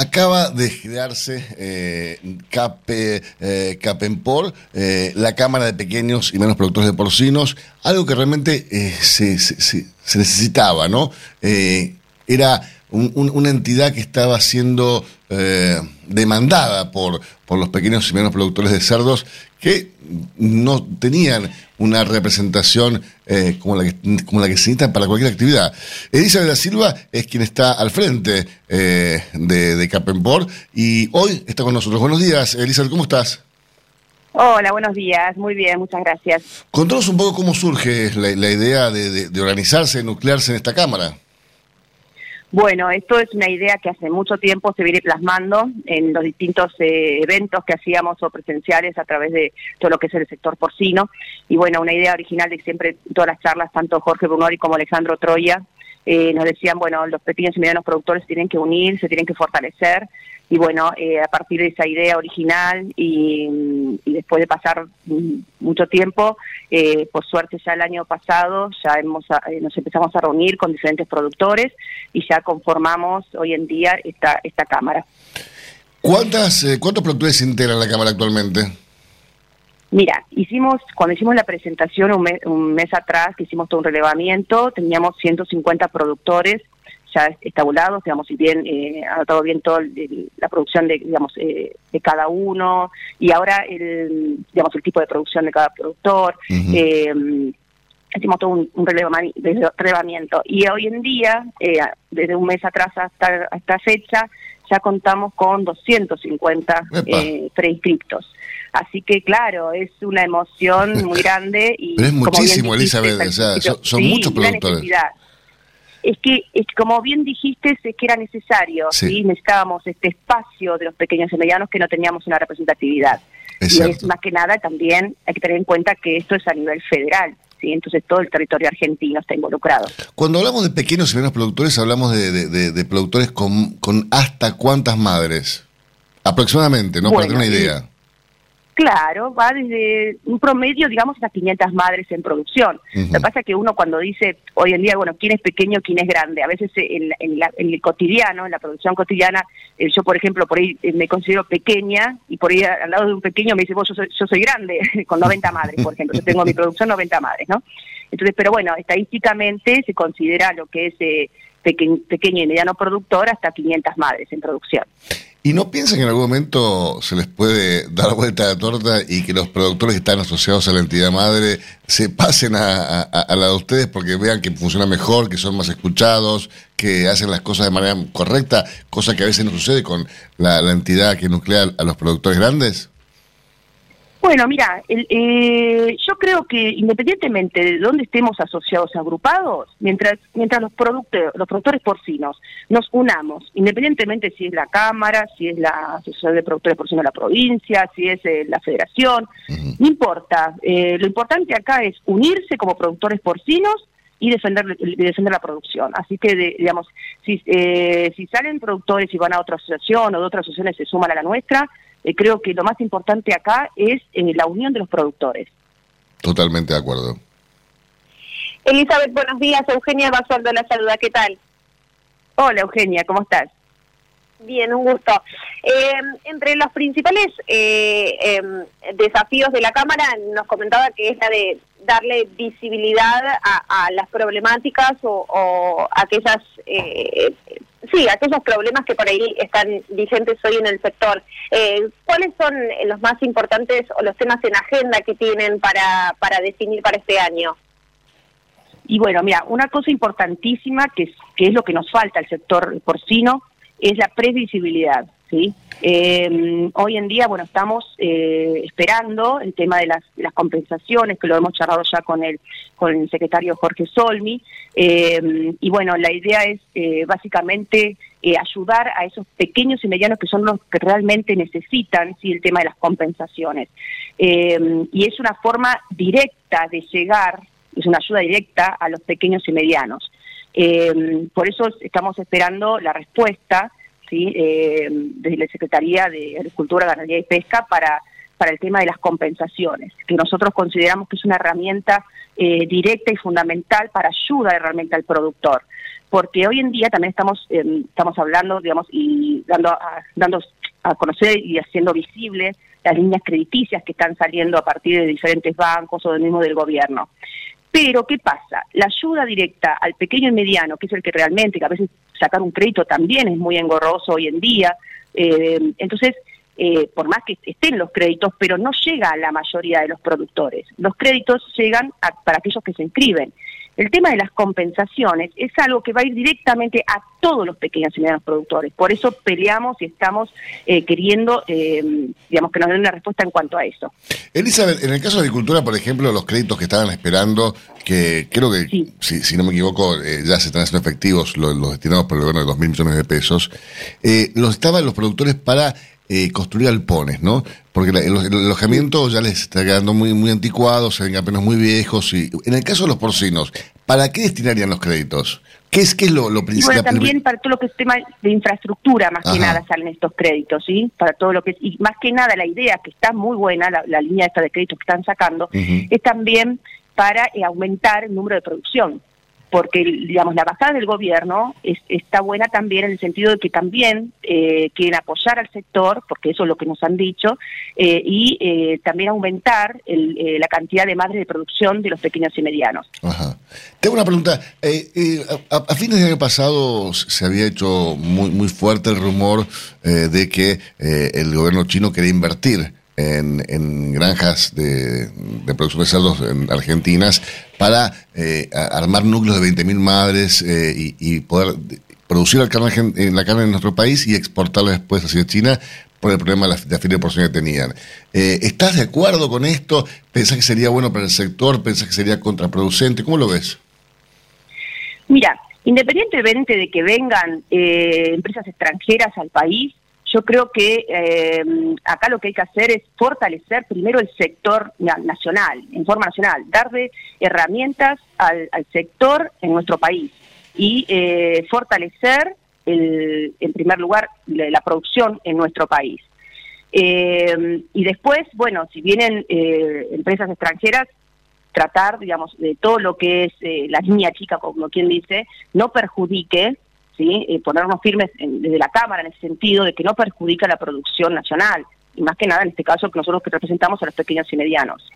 acaba de crearse eh, eh, Capenpor, eh, la Cámara de Pequeños y Menos Productores de Porcinos, algo que realmente eh, se, necesitaba, ¿no? era una entidad que estaba siendo demandada por, por los pequeños y menos productores de cerdos que no tenían una representación eh, como, la que, como la que se necesita para cualquier actividad. Elisa de la Silva es quien está al frente eh, de, de Capenpor y hoy está con nosotros. Buenos días, Elisa, ¿cómo estás? Hola, buenos días. Muy bien, muchas gracias. Contanos un poco cómo surge la, idea de, de organizarse, nuclearse en esta Cámara. Bueno, esto es una idea que hace mucho tiempo se viene plasmando en los distintos eh, eventos que hacíamos o presenciales a través de todo lo que es el sector porcino. Y bueno, una idea original de siempre todas las charlas, tanto Jorge Brunori como Alejandro Troya, eh, nos decían, bueno, los pequeños y medianos productores tienen que unir, se tienen que fortalecer y bueno, eh, a partir de esa idea original y, después de pasar mucho tiempo, eh, por suerte ya el año pasado ya hemos, eh, nos empezamos a reunir con diferentes productores y ya conformamos hoy en día esta, esta Cámara. ¿Cuántas, ¿Cuántos productores integran la Cámara actualmente? Mira, hicimos, cuando hicimos la presentación un mes, un mes atrás, que hicimos todo un relevamiento, teníamos 150 productores ya estabulados, digamos, y bien eh, anotado bien toda la producción de, digamos, eh, de cada uno y ahora el, digamos, el tipo de producción de cada productor. eh, hicimos todo un, un relevamiento y hoy en día, eh, desde un mes atrás hasta esta fecha, ya contamos con 250 eh, preinscriptos. Así que claro, es una emoción (laughs) muy grande. y Pero es muchísimo, Elizabeth, o sea, son, muchos productores es que, es como bien dijiste, es que era necesario, sí. necesitábamos este espacio de los pequeños y medianos que no teníamos una representatividad. y es más que nada también hay que tener en cuenta que esto es a nivel federal. ¿sí? Entonces todo el territorio argentino está involucrado. Cuando hablamos de pequeños y medianos productores, hablamos de, productores con, con hasta cuántas madres. Aproximadamente, ¿no? Para tener una idea. Claro, va desde un promedio, digamos, a 500 madres en producción. Lo que pasa es que uno cuando dice hoy en día, bueno, quién es pequeño, quién es grande, a veces en, el cotidiano, en la producción cotidiana, eh, yo, por ejemplo, por ahí eh, me considero pequeña y por ahí al lado de un pequeño me dice, vos, yo soy, yo soy grande, (laughs) con 90 (laughs) madres, por ejemplo. Yo tengo mi producción 90 madres, ¿no? Entonces, pero bueno, estadísticamente se considera lo que es eh, pequeño y mediano productor hasta 500 madres en producción. ¿Y no piensan que en algún momento se les puede dar vuelta la torta y que los productores que están asociados a la entidad madre se pasen a, la de ustedes porque vean que funciona mejor, que son más escuchados, que hacen las cosas de manera correcta, cosa que a veces no sucede con la, la entidad que nuclea a los productores grandes? Bueno, mira, eh, yo creo que independientemente de dónde estemos asociados, agrupados, mientras mientras los productores, los productores porcinos nos unamos, independientemente si es la Cámara, si es la Asociación de Productores Porcinos de la provincia, si es eh, la Federación, no importa. Eh, lo importante acá es unirse como productores porcinos y defender defender la producción. Así que, digamos, si, si salen productores y van a otra asociación o de otras asociaciones se suman a la nuestra, eh, creo que lo más importante acá es eh, la unión de los productores. Totalmente de acuerdo. Elizabeth, buenos días. Eugenia Basualdo la saluda. ¿Qué tal? Hola, Eugenia. ¿Cómo estás? Bien, un gusto. Eh, entre los principales em, desafíos de la Cámara nos comentaba que es la de darle visibilidad a, las problemáticas o, o aquellas sí, aquellos problemas que por ahí están vigentes hoy en el sector. Eh, ¿Cuáles son los más importantes o los temas en agenda que tienen para, para definir para este año? Y bueno, mira, una cosa importantísima que es, que es lo que nos falta al sector porcino es la previsibilidad. ¿sí? Eh, hoy en día, bueno, estamos eh, esperando el tema de las, las, compensaciones, que lo hemos charlado ya con el, con el secretario Jorge Solmi, eh, y bueno, la idea es eh, básicamente eh, ayudar a esos pequeños y medianos que son los que realmente necesitan el tema de las compensaciones. y es una forma directa de llegar, es una ayuda directa a los pequeños y medianos. Por eso estamos esperando la respuesta ¿sí? Eh, desde la Secretaría de Agricultura, Ganadería y Pesca para, para el tema de las compensaciones, que nosotros consideramos que es una herramienta eh, directa y fundamental para ayudar realmente al productor. Porque hoy en día también estamos, em, estamos hablando, digamos, y dando a, dando a conocer y haciendo visible las líneas crediticias que están saliendo a partir de diferentes bancos o del mismo del gobierno. Pero, ¿qué pasa? La ayuda directa al pequeño y mediano, que es el que realmente, que a veces sacar un crédito también es muy engorroso hoy en día, eh, entonces, eh, por más que estén los créditos, pero no llega a la mayoría de los productores. Los créditos llegan para aquellos que se inscriben. El tema de las compensaciones es algo que va a ir directamente a todos los pequeños y medianos productores. Por eso peleamos y estamos eh, queriendo, eh, digamos, que nos den una respuesta en cuanto a eso. Elizabeth, en el caso de agricultura, por ejemplo, los créditos que estaban esperando, que creo que, si, no me equivoco, eh, ya se están haciendo efectivos los, destinados por el gobierno de dos mil millones de pesos, los estaban los productores para eh, construir alpones, ¿no? Porque el, alojamiento ya les está quedando muy, muy anticuado, se ven apenas muy viejos. y En el caso de los porcinos, ¿para qué destinarían los créditos? ¿Qué es, qué es lo, principal? bueno, también para todo lo que es tema de infraestructura, más que nada, salen estos créditos, ¿sí? Para todo lo que es, y más que nada la idea, que está muy buena, la, línea esta de créditos que están sacando, es también para eh, aumentar el número de producción porque digamos la bajada del gobierno está buena también en el sentido de que también eh, quieren apoyar al sector, porque eso es lo que nos han dicho, eh, y eh, también aumentar eh, la cantidad de madres de producción de los pequeños y medianos. Ajá. Tengo una pregunta. A, a, fines del año pasado se había hecho muy, muy fuerte el rumor de que el gobierno chino quería invertir en, granjas de, producción de cerdos en argentinas para eh, armar núcleos de 20.000 madres eh, y, poder producir la carne, en la carne en nuestro país y exportarla después hacia China por el problema de la, de porción que tenían. Eh, ¿Estás de acuerdo con esto? ¿Pensás que sería bueno para el sector? ¿Pensás que sería contraproducente? ¿Cómo lo ves? Mira, independientemente de que vengan empresas extranjeras al país, yo creo que eh, acá lo que hay que hacer es fortalecer primero el sector nacional, en forma nacional, darle herramientas al, sector en nuestro país y eh, fortalecer, el, en primer lugar, la, producción en nuestro país. Eh, y después, bueno, si vienen empresas extranjeras, tratar, digamos, de todo lo que es la línea chica, como quien dice, no perjudique ¿sí? Eh, ponernos firmes desde la Cámara en ese sentido de que no perjudica la producción nacional, y más que nada en este caso que nosotros que representamos a los pequeños y medianos.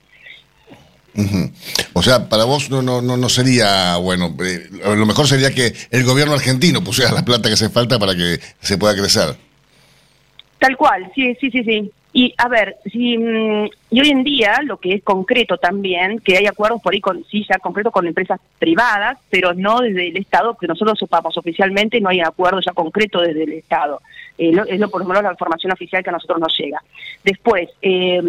O sea, para vos no, no, no, sería, bueno, eh, lo mejor sería que el gobierno argentino pusiera la plata que hace falta para que se pueda crecer. Tal cual, sí, sí, sí, sí. Y a ver, si, mm, y hoy en día lo que es concreto también, que hay acuerdos por ahí con, sí, ya concreto con empresas privadas, pero no desde el Estado, que nosotros sepamos oficialmente, no hay acuerdo ya concreto desde el Estado. Eh, es lo, por ejemplo la información oficial que a nosotros nos llega. Después, eh,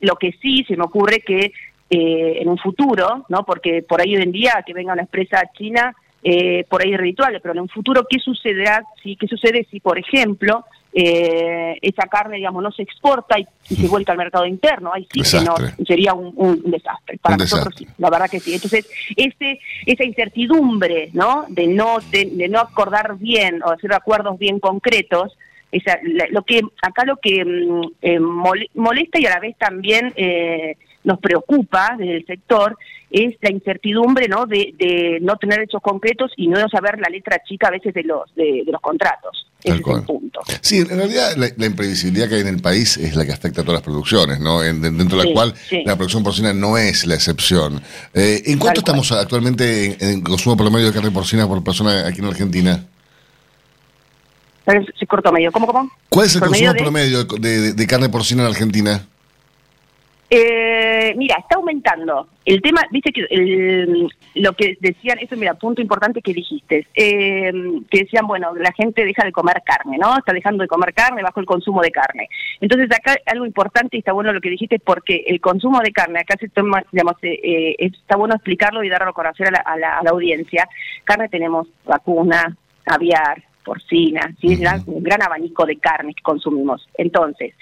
lo que sí se me ocurre que eh, en un futuro, ¿no? porque por ahí hoy en día que venga una empresa china, eh, por ahí es ritual, pero en un futuro, ¿qué sucederá? Si, ¿Qué sucede si, por ejemplo, eh, esa carne, digamos, no se exporta y, se vuelca al mercado interno. Ahí sí que no, sería un, desastre. Para nosotros sí, la verdad que sí. Entonces, ese, esa incertidumbre, ¿no? De no, de, no acordar bien o hacer acuerdos bien concretos, esa, lo que acá lo que mm, eh, molesta y a la vez también eh, nos preocupa desde el sector es la incertidumbre no de, de, no tener hechos concretos y no saber la letra chica a veces de los de los contratos punto. Sí, en realidad la, imprevisibilidad que hay en el país es la que afecta a todas las producciones, ¿no? dentro de la cual la producción porcina no es la excepción. Eh, ¿En cuánto estamos actualmente en, consumo promedio de carne porcina por persona aquí en Argentina? Se cortó medio. ¿Cómo, cómo? ¿Cuál es el consumo promedio de carne porcina en Argentina? Eh, mira, está aumentando. El tema, viste que lo que decían, eso mira, punto importante que dijiste, eh, que decían, bueno, la gente deja de comer carne, ¿no? Está dejando de comer carne bajo el consumo de carne. Entonces acá algo importante y está bueno lo que dijiste porque el consumo de carne, acá se toma, digamos, eh, eh está bueno explicarlo y darlo a conocer a la, a la, audiencia. Carne tenemos vacuna, aviar, porcina, ¿sí? es un gran abanico de carnes que consumimos. Entonces,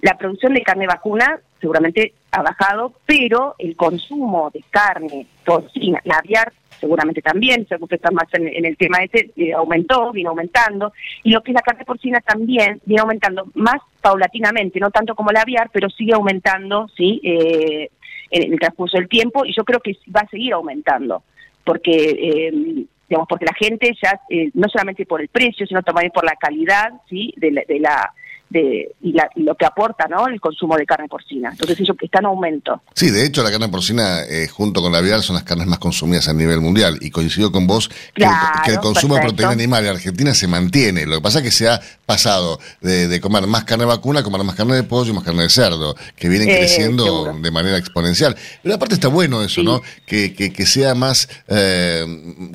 la producción de carne vacuna seguramente ha bajado, pero el consumo de carne porcina, la aviar seguramente también, se está más en, el tema ese, eh, aumentó, viene aumentando, y lo que es la carne porcina también viene aumentando más paulatinamente, no tanto como la aviar, pero sigue aumentando, ¿sí? Eh, en el transcurso del tiempo, y yo creo que va a seguir aumentando, porque... Eh, digamos, porque la gente ya, no solamente por el precio, sino también por la calidad, ¿sí? de la y, lo que aporta ¿no? el consumo de carne porcina. Entonces eso está en aumento. Sí, de hecho la carne porcina eh, junto con la aviar son las carnes más consumidas a nivel mundial y coincido con vos que, el, consumo de proteína animal en Argentina se mantiene. Lo que pasa es que se ha pasado de, comer más carne vacuna a comer más carne de pollo y más carne de cerdo, que vienen eh, creciendo de manera exponencial. Pero aparte está bueno eso, ¿no? Que, que, sea más, eh,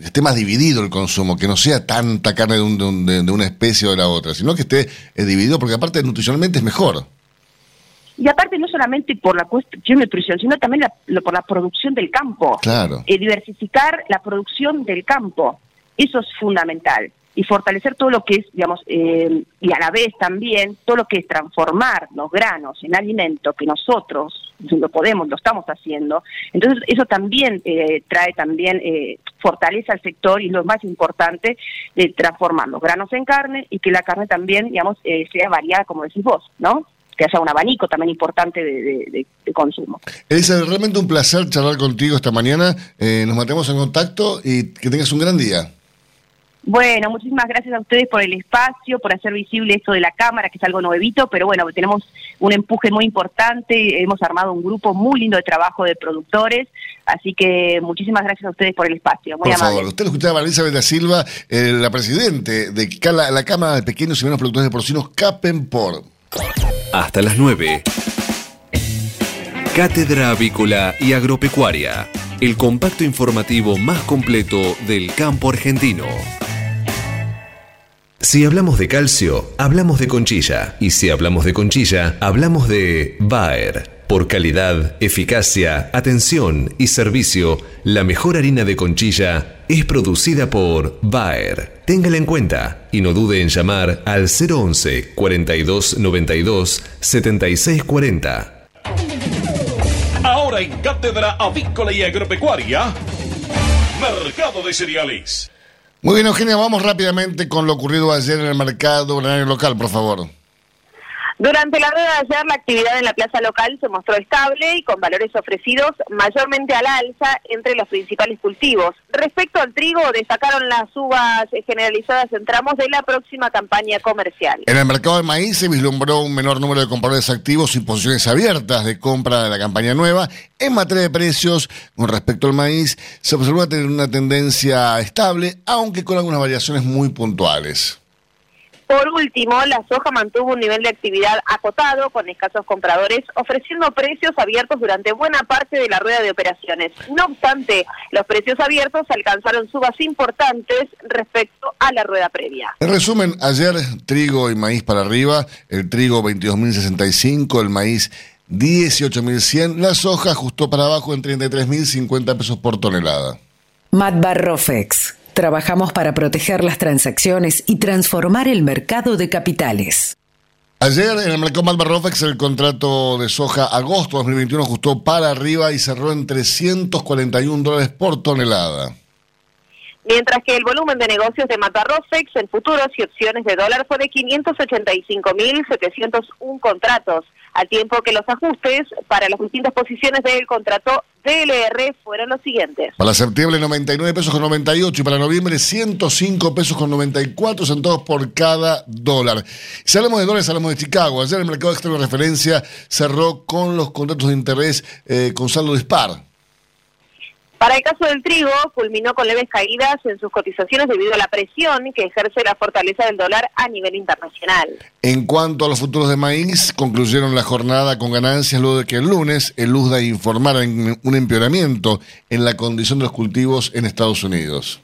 esté más dividido el consumo, que no sea tanta carne de, de una especie o de la otra, sino que esté dividido porque aparte nutricionalmente es mejor. Y aparte no solamente por la cuestión de nutrición, sino también por la producción del campo. Claro. Eh, diversificar la producción del campo, eso es fundamental. Y fortalecer todo lo que es, digamos, eh, y a la vez también todo lo que es transformar los granos en alimento que nosotros lo podemos, lo estamos haciendo. Entonces eso también eh, trae también fortaleza al sector y lo más importante, de transformar los granos en carne y que la carne también, digamos, eh, sea variada, como decís vos, ¿no? que haya un abanico también importante de, consumo. Elisa, realmente un placer charlar contigo esta mañana. Eh, nos mantemos en contacto y que tengas un gran día. Bueno, muchísimas gracias a ustedes por el espacio, por hacer visible esto de la cámara, que es algo nuevito, pero bueno, tenemos un empuje muy importante, hemos armado un grupo muy lindo de trabajo de productores, así que muchísimas gracias a ustedes por el espacio. Muy por favor, usted lo escuchaba a Elizabeth da Silva, eh, la presidente de la, Cámara de Pequeños y Menos Productores de Porcinos, Capenpor. Hasta las 9. Cátedra Avícola y Agropecuaria, el compacto informativo más completo del campo argentino. Si hablamos de calcio, hablamos de conchilla. Y si hablamos de conchilla, hablamos de Bayer. Por calidad, eficacia, atención y servicio, la mejor harina de conchilla es producida por Bayer. Téngala en cuenta y no dude en llamar al 011 42 92 76 40. Ahora en Cátedra Avícola y Agropecuaria, Mercado de Cereales. Muy bien, Eugenia, vamos rápidamente con lo ocurrido ayer en el mercado local, por favor. Durante la rueda de ayer, la actividad en la plaza local se mostró estable y con valores ofrecidos mayormente al alza entre los principales cultivos. Respecto al trigo, destacaron las uvas generalizadas en tramos de la próxima campaña comercial. En el mercado de maíz se vislumbró un menor número de compradores activos y posiciones abiertas de compra de la campaña nueva. En materia de precios, con respecto al maíz, se observó una tendencia estable, aunque con algunas variaciones muy puntuales. Por último, la soja mantuvo un nivel de actividad acotado con escasos compradores, ofreciendo precios abiertos durante buena parte de la rueda de operaciones. No obstante, los precios abiertos alcanzaron subas importantes respecto a la rueda previa. En resumen, ayer trigo y maíz para arriba, el trigo 22.065, el maíz 18.100, la soja ajustó para abajo en 33.050 pesos por tonelada. Matt Barrofex Trabajamos para proteger las transacciones y transformar el mercado de capitales. Ayer en el mercado Malbarrofex el contrato de soja agosto 2021 ajustó para arriba y cerró en 341 dólares por tonelada. Mientras que el volumen de negocios de Matarrofex en futuros y opciones de dólar fue de 585.701 contratos, al tiempo que los ajustes para las distintas posiciones del contrato DLR fueron los siguientes. Para septiembre 99 pesos con 98 y para noviembre 105 pesos con 94 centavos por cada dólar. Si hablamos de dólares, hablamos de Chicago. Ayer el mercado externo de referencia cerró con los contratos de interés eh, con saldo dispar. Para el caso del trigo, culminó con leves caídas en sus cotizaciones debido a la presión que ejerce la fortaleza del dólar a nivel internacional. En cuanto a los futuros de maíz, concluyeron la jornada con ganancias luego de que el lunes el USDA informara un empeoramiento en la condición de los cultivos en Estados Unidos.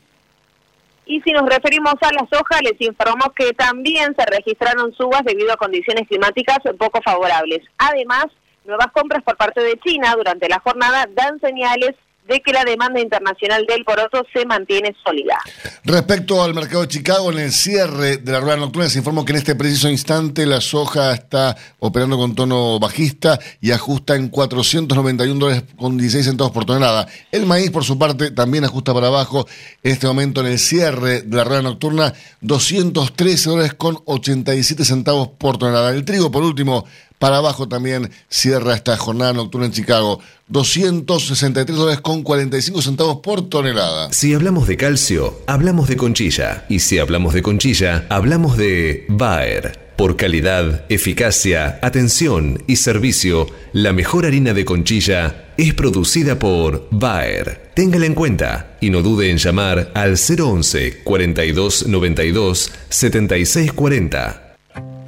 Y si nos referimos a la soja, les informamos que también se registraron subas debido a condiciones climáticas poco favorables. Además, nuevas compras por parte de China durante la jornada dan señales de que la demanda internacional del poroto se mantiene sólida. Respecto al mercado de Chicago, en el cierre de la rueda nocturna se informó que en este preciso instante la soja está operando con tono bajista y ajusta en 491 dólares con 16 centavos por tonelada. El maíz, por su parte, también ajusta para abajo. En este momento, en el cierre de la rueda nocturna, 213 dólares con 87 centavos por tonelada. El trigo, por último, para abajo también cierra esta jornada nocturna en Chicago. 263 dólares con 45 centavos por tonelada. Si hablamos de calcio, hablamos de conchilla. Y si hablamos de conchilla, hablamos de Bayer. Por calidad, eficacia, atención y servicio, la mejor harina de conchilla es producida por Bayer. Téngala en cuenta y no dude en llamar al 011 42 92 76 40.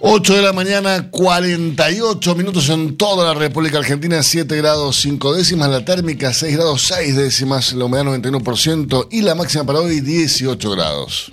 8 de la mañana, 48 minutos en toda la República Argentina, 7 grados 5 décimas, la térmica 6 grados 6 décimas, la humedad 91% y la máxima para hoy 18 grados.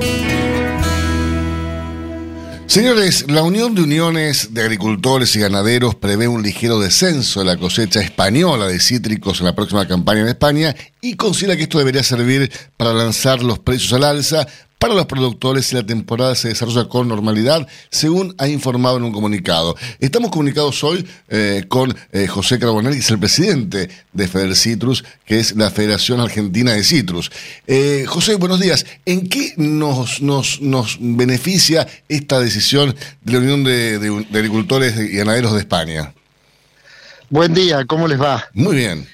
Señores, la Unión de Uniones de Agricultores y Ganaderos prevé un ligero descenso de la cosecha española de cítricos en la próxima campaña en España y considera que esto debería servir para lanzar los precios al alza para los productores y la temporada se desarrolla con normalidad, según ha informado en un comunicado. Estamos comunicados hoy eh, con eh, José Carbonell, que es el presidente de Feder Citrus, que es la Federación Argentina de Citrus. Eh, José, buenos días. ¿En qué nos, nos, nos beneficia esta decisión de la Unión de Agricultores y Ganaderos de España? Buen día, ¿cómo les va? Muy bien.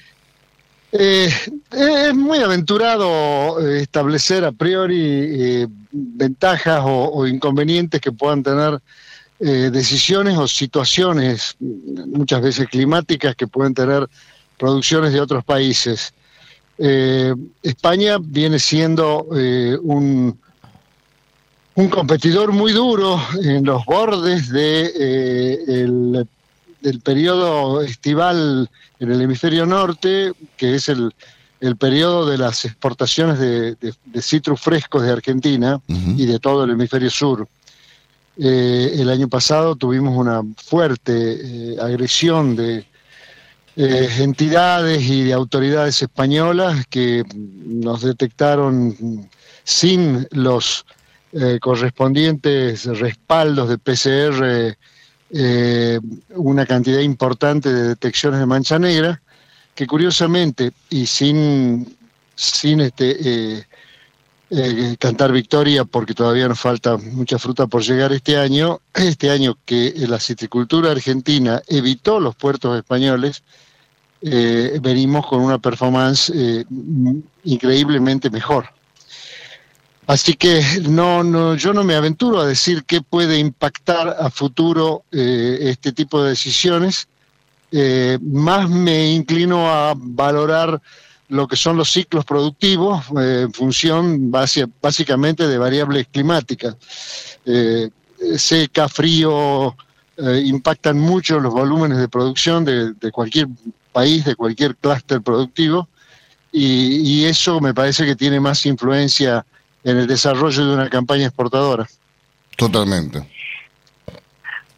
Eh, es muy aventurado eh, establecer a priori eh, ventajas o, inconvenientes que puedan tener decisiones o situaciones, muchas veces climáticas, que pueden tener producciones de otros países. España viene siendo un, un competidor muy duro en los bordes de el del periodo estival en el hemisferio norte, que es el, el periodo de las exportaciones de, de, citrus frescos de Argentina y de todo el hemisferio sur. Eh, el año pasado tuvimos una fuerte eh, agresión de eh, entidades y de autoridades españolas que nos detectaron sin los correspondientes respaldos de PCR eh, una cantidad importante de detecciones de mancha negra, que curiosamente, y sin, sin este, eh, eh, cantar victoria, porque todavía nos falta mucha fruta por llegar este año, este año que la citricultura argentina evitó los puertos españoles, venimos con una performance increíblemente mejor. Así que no, no, yo no me aventuro a decir qué puede impactar a futuro eh, este tipo de decisiones. Eh, más me inclino a valorar lo que son los ciclos productivos eh, en función básicamente de variables climáticas. seca, frío, impactan mucho los volúmenes de producción de, cualquier país, de cualquier clúster productivo, y, y, eso me parece que tiene más influencia en el desarrollo de una campaña exportadora. Totalmente.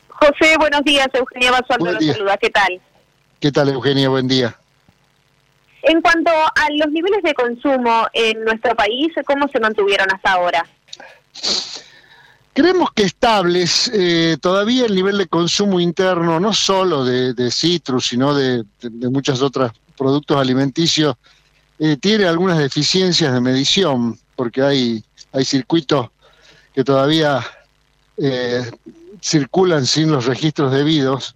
José, buenos días. Eugenia Basualdo los saluda. ¿Qué tal? ¿Qué tal, Eugenia? Buen día. En cuanto a los niveles de consumo en nuestro país, ¿cómo se mantuvieron hasta ahora? Creemos que estables, eh, todavía el nivel de consumo interno, no solo de, citrus, sino de, de, muchos otros productos alimenticios, eh, tiene algunas deficiencias de medición porque hay, hay circuitos que todavía eh, circulan sin los registros debidos,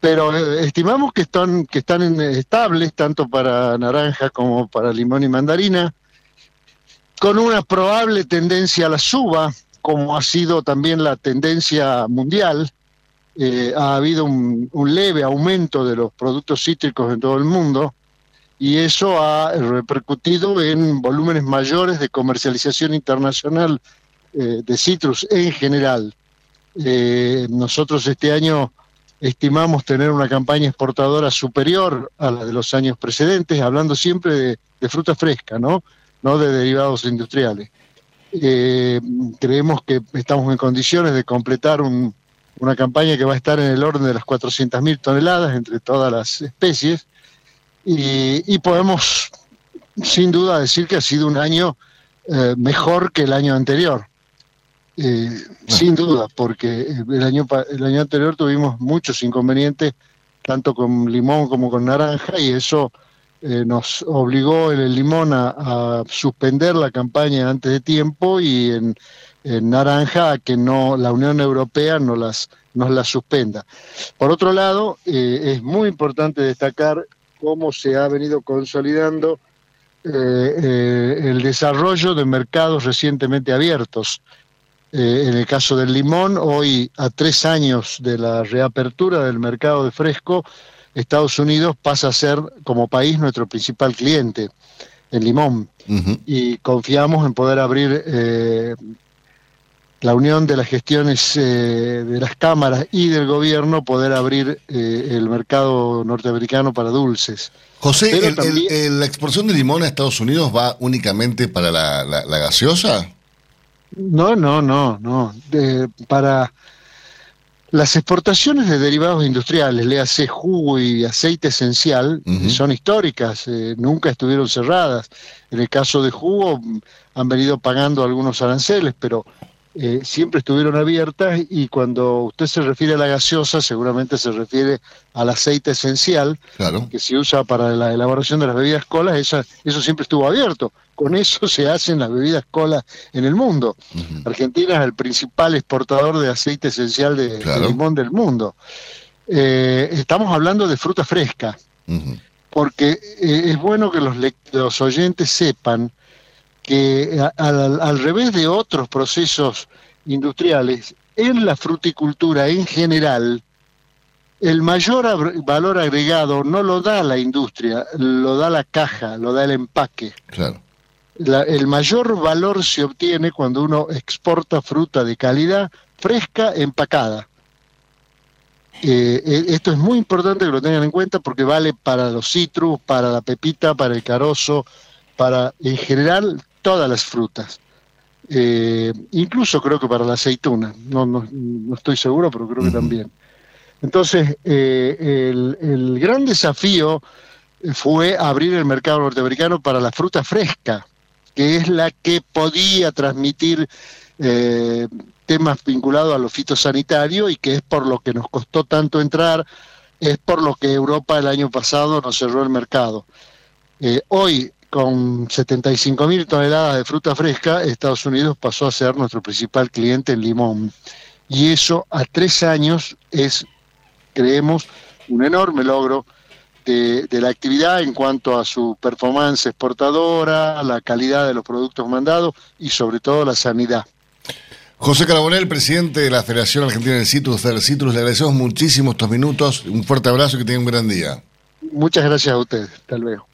pero eh, estimamos que están, que están estables tanto para naranja como para limón y mandarina, con una probable tendencia a la suba, como ha sido también la tendencia mundial. Eh, ha habido un, leve aumento de los productos cítricos en todo el mundo, y eso ha repercutido en volúmenes mayores de comercialización internacional eh, de citrus en general. Eh, nosotros este año estimamos tener una campaña exportadora superior a la de los años precedentes, hablando siempre de, fruta fresca, ¿no? no de derivados industriales. Eh, creemos que estamos en condiciones de completar una campaña que va a estar en el orden de las 400.000 toneladas entre todas las especies y, podemos sin duda decir que ha sido un año eh, mejor que el año anterior. Eh, sin duda, porque el año, el año anterior tuvimos muchos inconvenientes, tanto con limón como con naranja, y eso eh, nos obligó en el limón a, suspender la campaña antes de tiempo y en, naranja a que no la Unión Europea no las, nos las suspenda. Por otro lado, es muy importante destacar cómo se ha venido consolidando eh, eh, el desarrollo de mercados recientemente abiertos. Eh, en el caso del limón, hoy a tres años de la reapertura del mercado de fresco, Estados Unidos pasa a ser como país nuestro principal cliente en limón. Y confiamos en poder abrir la unión de las gestiones eh, de las cámaras y del gobierno poder abrir eh, el mercado norteamericano para dulces. José, ¿la exportación de limón a Estados Unidos va únicamente para la, gaseosa? No, no, no, no. para Las exportaciones de derivados industriales, le hace jugo y aceite esencial, son históricas, eh, nunca estuvieron cerradas. En el caso de jugo han venido pagando algunos aranceles, pero eh, siempre estuvieron abiertas y cuando usted se refiere a la gaseosa, seguramente se refiere al aceite esencial que se usa para la elaboración de las bebidas colas, eso siempre estuvo abierto. Con eso (laughs) se hacen las bebidas colas en el mundo. Argentina es el principal exportador de aceite esencial de, limón del mundo. Eh, estamos hablando de fruta fresca, porque eh, es bueno que los, los oyentes sepan que al, revés de otros procesos industriales, en la fruticultura en general, el mayor valor agregado no lo da la industria, lo da la caja, lo da el empaque. Claro. el mayor valor se obtiene cuando uno exporta fruta de calidad fresca empacada. Eh, eh, esto es muy importante que lo tengan en cuenta porque vale para los citrus, para la pepita, para el carozo, para en general todas las frutas. Eh, incluso creo que para la aceituna, no, no, estoy seguro, pero creo que también. Entonces, eh, el, gran desafío fue abrir el mercado norteamericano para la fruta fresca, que es la que podía transmitir eh, temas vinculados a lo fitosanitario y que es por lo que nos costó tanto entrar, es por lo que Europa el año pasado nos cerró el mercado. hoy con 75 mil toneladas de fruta fresca, Estados Unidos pasó a ser nuestro principal cliente en limón. Y eso a tres años es, creemos, un enorme logro de, la actividad en cuanto a su performance exportadora, la calidad de los productos mandados y sobre todo la sanidad. José Carbonel, presidente de la Federación Argentina del Citrus, Citrus, le agradecemos muchísimo estos minutos. Un fuerte abrazo y que tenga un gran día. Muchas gracias a ustedes. Hasta luego.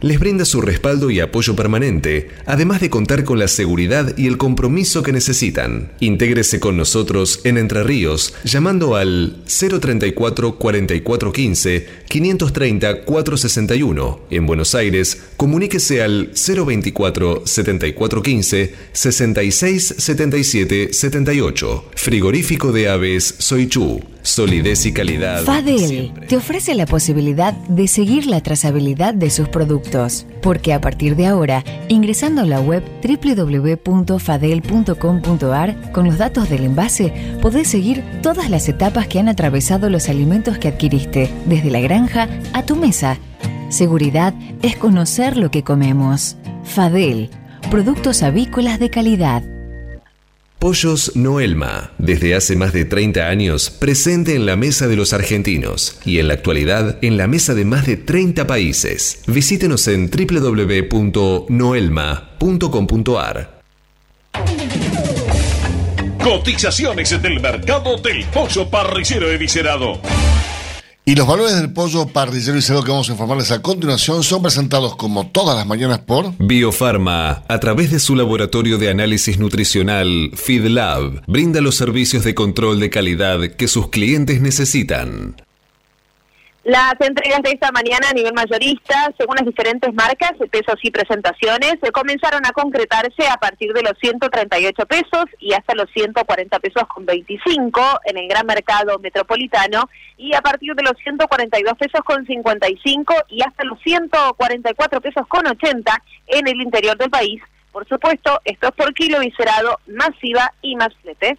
les brinda su respaldo y apoyo permanente, además de contar con la seguridad y el compromiso que necesitan. Intégrese con nosotros en Entre Ríos llamando al 034 4415 530 461. En Buenos Aires, comuníquese al 024 7415 66 77 78. Frigorífico de Aves Soichu solidez y calidad. Fadel te ofrece la posibilidad de seguir la trazabilidad de sus productos, porque a partir de ahora, ingresando a la web www.fadel.com.ar con los datos del envase, podés seguir todas las etapas que han atravesado los alimentos que adquiriste, desde la granja a tu mesa. Seguridad es conocer lo que comemos. Fadel, productos avícolas de calidad. Pollos Noelma, desde hace más de 30 años presente en la mesa de los argentinos y en la actualidad en la mesa de más de 30 países. Visítenos en www.noelma.com.ar. Cotizaciones del mercado del pollo parrillero eviscerado. Y los valores del pollo parrillero y cerdo que vamos a informarles a continuación son presentados como todas las mañanas por Biofarma, a través de su laboratorio de análisis nutricional FeedLab, brinda los servicios de control de calidad que sus clientes necesitan. Las entregas de esta mañana a nivel mayorista, según las diferentes marcas, pesos y presentaciones, se comenzaron a concretarse a partir de los 138 pesos y hasta los 140 pesos con 25 en el gran mercado metropolitano y a partir de los 142 pesos con 55 y hasta los 144 pesos con 80 en el interior del país. Por supuesto, esto es por kilo viscerado, masiva y más fletes.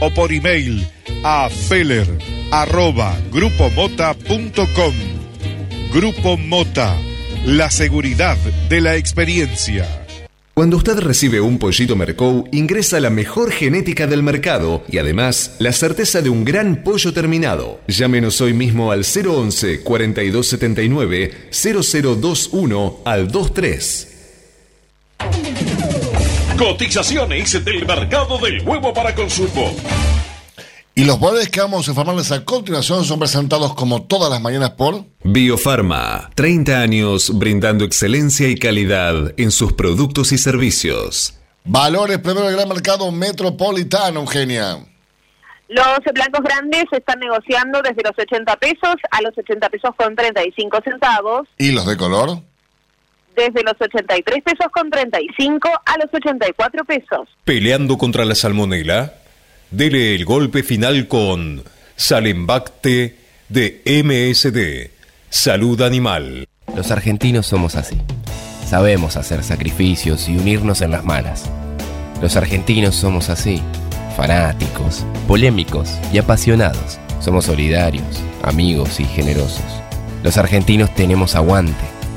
o por email a feller arroba grupomota.com. Grupo Mota, la seguridad de la experiencia. Cuando usted recibe un pollito Mercou, ingresa la mejor genética del mercado y además la certeza de un gran pollo terminado. Llámenos hoy mismo al 011 4279 0021 al 23. Cotizaciones del mercado del huevo para consumo. Y los valores que vamos a informarles a continuación son presentados como todas las mañanas por Biofarma, 30 años brindando excelencia y calidad en sus productos y servicios. Valores primero del gran mercado metropolitano, Eugenia. Los blancos grandes se están negociando desde los 80 pesos a los 80 pesos con 35 centavos. ¿Y los de color? Desde los 83 pesos con 35 a los 84 pesos. Peleando contra la salmonela Dele el golpe final con Salembacte de MSD, Salud Animal. Los argentinos somos así. Sabemos hacer sacrificios y unirnos en las malas. Los argentinos somos así, fanáticos, polémicos y apasionados. Somos solidarios, amigos y generosos. Los argentinos tenemos aguante.